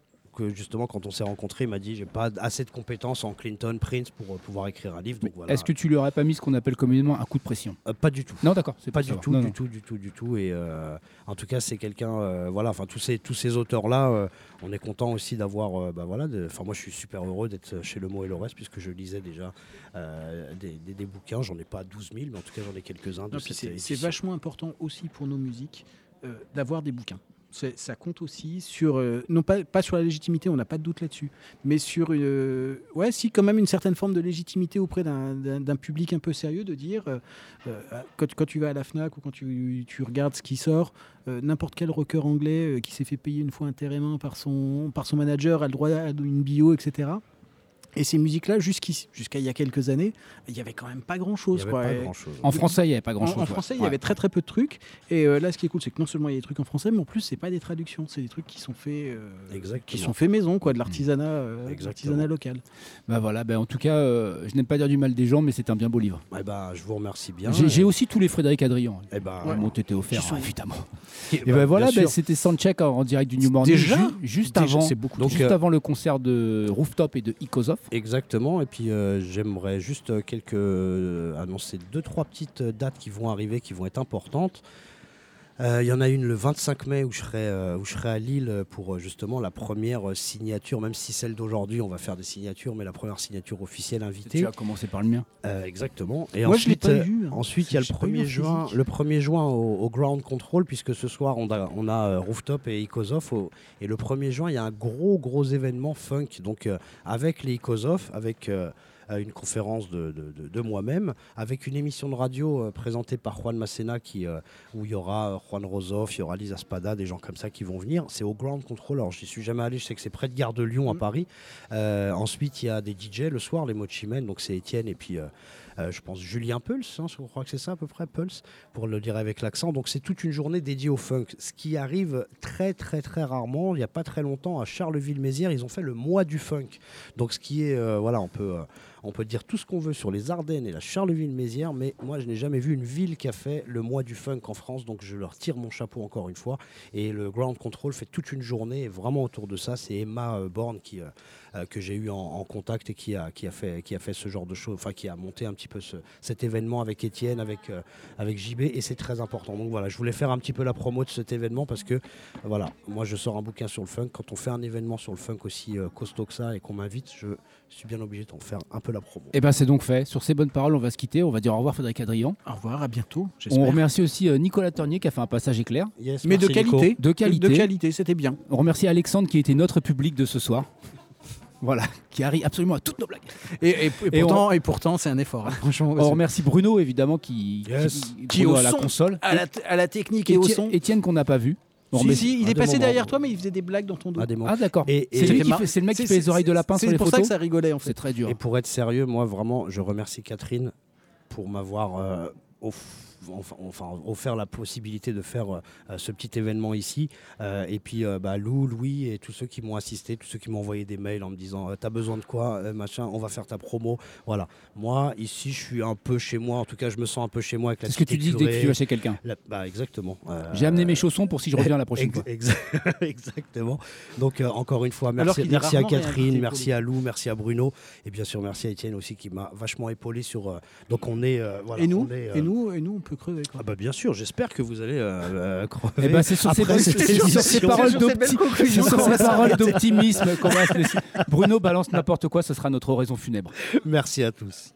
justement, quand on s'est rencontrés, il m'a dit j'ai pas assez de compétences en Clinton, Prince pour euh, pouvoir écrire un livre. Donc voilà. Est-ce que tu lui aurais pas mis ce qu'on appelle communément un coup de pression? Euh, pas du tout. Non, d'accord, c'est Pas du savoir. tout, Non, du non. tout, du tout, du tout. Et euh, en tout cas, c'est quelqu'un, euh, voilà, enfin tous ces tous ces auteurs là, on est content aussi d'avoir, euh, bah voilà, de- enfin moi je suis super heureux d'être chez Le Mot et le Reste puisque je lisais déjà euh, des, des- des bouquins. J'en ai pas 12 000, mais en tout cas j'en ai quelques uns. C'est vachement important aussi pour nos musiques euh, d'avoir des bouquins. Ça compte aussi sur, euh, non pas, pas sur la légitimité, on n'a pas de doute là-dessus, mais sur, euh, ouais, si quand même une certaine forme de légitimité auprès d'un- public un peu sérieux, de dire, euh, quand, tu vas à la FNAC ou quand tu, tu regardes ce qui sort, n'importe quel rocker anglais qui s'est fait payer une fois un terrain par son, par son manager a le droit à une bio, etc. Et ces musiques-là, jusqu'ici- jusqu'à il y a quelques années, il y avait quand même pas grand-chose. En français, il n'y avait pas grand-chose. En, ouais. français, il y Ouais. avait très très peu de trucs. Et euh, là, ce qui est cool, c'est que non seulement il y a des trucs en français, mais en plus, c'est pas des traductions, c'est des trucs qui sont faits, euh, qui sont faits maison, quoi, de l'artisanat, euh, l'artisanat local. Bah voilà, bah en tout cas, euh, je n'aime pas dire du mal des gens, mais c'est un bien beau livre. Eh ben, je vous remercie bien. J'ai j'ai aussi tous les Frédéric Adrien. Eh ben, Ils m'ont été offerts, sont- évidemment. Et Et bah, ben voilà, sûr. c'était Soundcheck en, en direct du New Morning. Déjà ju- juste Déjà, avant, c'est beaucoup. donc, juste euh, avant le concert de Rooftop et de Ikozov. Exactement. Et puis euh, j'aimerais juste euh, quelques euh, annoncer deux trois petites dates qui vont arriver, qui vont être importantes. Euh, Il y en a une le 25 mai où je serai, euh, où je serai à Lille pour euh, justement la première euh, signature, même si celle d'aujourd'hui on va faire des signatures, mais la première signature officielle invitée. Tu as commencé par le mien. Euh, exactement. Et Moi, je l'ai ensuite, euh, vu, hein. ensuite il y a le J'ai pas eu 1er en juin, le 1er juin au, au Ground Control, puisque ce soir on a, on a euh, Rooftop et Ikozov. au- et le 1er juin, il y a un gros gros événement funk, donc euh, avec les Ikozov, avec euh, euh, une conférence de, de- de- de moi-même, avec une émission de radio euh, présentée par Juan Macena, qui, euh, où il y aura euh, Juan Rosoff, il y aura Lisa Spada, des gens comme ça qui vont venir. C'est au Ground Control. Alors, j'y suis jamais allé, je sais que c'est près de Gare de Lyon à Paris. Euh, ensuite, il y a des DJ le soir, les Mochimen, donc c'est Étienne et puis. euh, je pense Julien Pulse, hein, je crois que c'est ça à peu près, Pulse, pour le dire avec l'accent. Donc c'est toute une journée dédiée au funk, ce qui arrive très très très rarement. Il n'y a pas très longtemps à Charleville-Mézières, ils ont fait le mois du funk. Donc ce qui est, euh, voilà, on peut, euh, on peut dire tout ce qu'on veut sur les Ardennes et la Charleville-Mézières, mais moi je n'ai jamais vu une ville qui a fait le mois du funk en France, donc je leur tire mon chapeau encore une fois. Et le Ground Control fait toute une journée vraiment autour de ça. C'est Emma euh, Born euh, euh, que j'ai eu en, contact et qui a, fait, ce genre de choses, enfin qui a monté un petit peu ce- cet événement avec Étienne, avec, JB, et c'est très important. Donc voilà, je voulais faire un petit peu la promo de cet événement parce que voilà, moi je sors un bouquin sur le funk. Quand on fait un événement sur le funk aussi costaud que ça et qu'on m'invite, je suis bien obligé d'en faire un peu la promo. Et ben c'est donc fait. Sur ces bonnes paroles, on va se quitter. On va dire au revoir Frédéric Adrien. Au revoir, à bientôt. On remercie aussi euh, Nicolas Tornier qui a fait un passage éclair. Yes, Mais de Nico. qualité. De qualité. De qualité, c'était bien. On remercie Alexandre qui était notre public de ce soir. Voilà, qui arrive absolument à toutes nos blagues. Et, et- et Et pourtant, on- et pourtant, c'est un effort. hein, franchement, On remercie Bruno évidemment qui, Yes. qui, Qui est Bruno au à la son, console. à la, à la technique et au Étienne- son. Étienne qu'on n'a pas vu. Si, si, il est passé derrière toi, mais il faisait des blagues dans ton dos. Ah. Ah d'accord. Et- et- C'est c'est le mec qui c'est- fait les c'est- oreilles de lapin sur les C'est pour photos. ça que ça rigolait en C'est fait. très dur. Et pour être sérieux, moi vraiment, je remercie Catherine pour m'avoir euh, enfin, enfin, offert la possibilité de faire euh, ce petit événement ici. Euh, et puis euh, bah, Lou, Louis et tous ceux qui m'ont assisté, tous ceux qui m'ont envoyé des mails en me disant euh, T'as besoin de quoi Euh, machin, On va faire ta promo. Voilà. Moi, ici, je suis un peu chez moi. En tout cas, je me sens un peu chez moi avec la C'est ce que tu dis dès que tu vas chez quelqu'un. La- bah, exactement. Euh, J'ai amené mes chaussons pour si je reviens la prochaine fois. ex- Exactement. Donc euh, encore une fois, merci, à Catherine, merci à Lou, merci à Bruno et bien sûr merci à Étienne aussi qui m'a vachement épaulé sur. euh, donc on est. euh, voilà, Et nous, on est, euh, et nous, et nous, on peut crever. Quoi. Ah bah bien sûr, j'espère que vous allez euh, euh, crever. Eh ben, c'est sur ces, après cette c'est sur ces paroles Sur ces d'optimisme qu'on va se laisser. Bruno balance n'importe quoi, ce sera notre oraison funèbre. Merci à tous.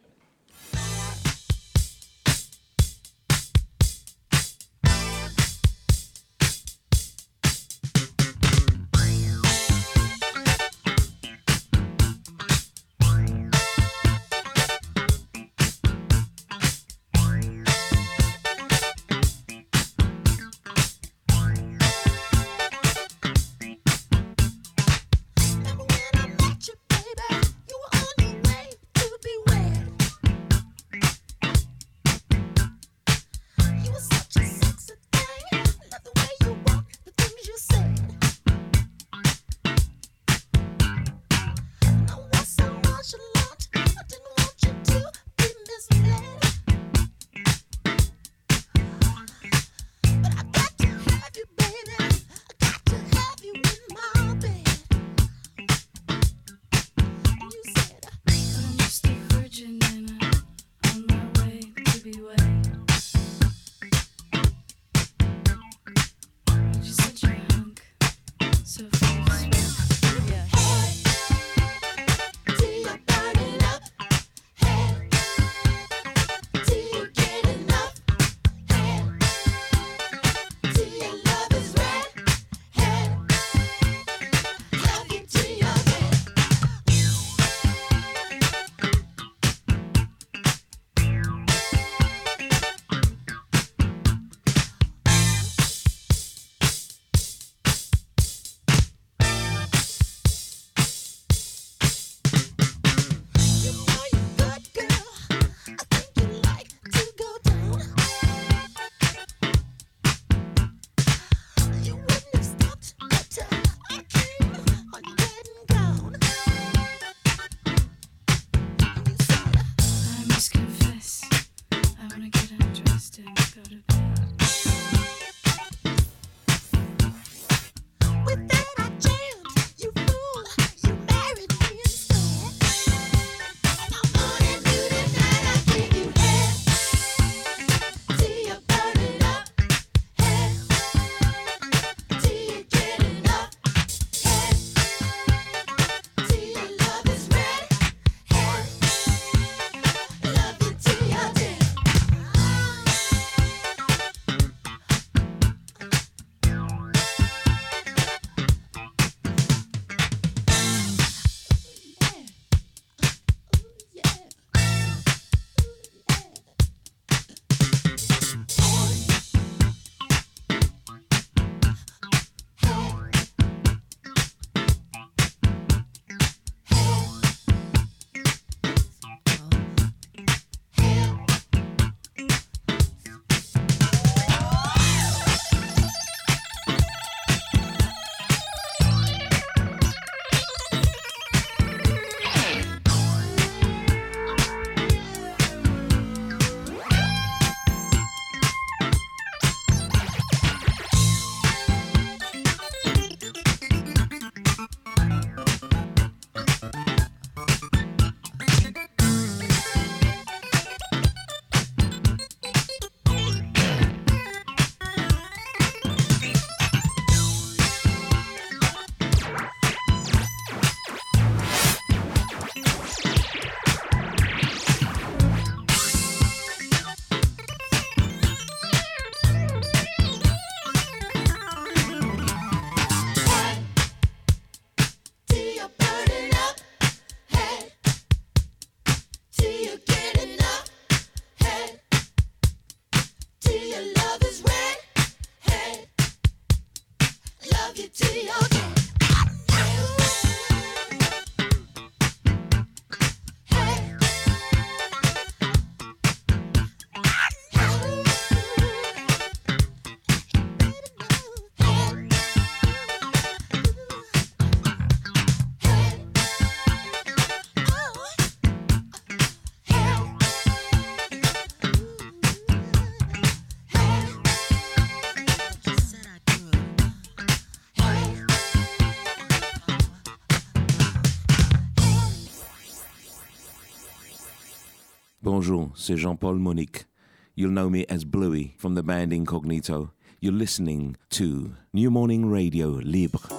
C'est Jean-Paul Monique. You'll know me as Bluey from the band Incognito. You're listening to New Morning Radio Libre.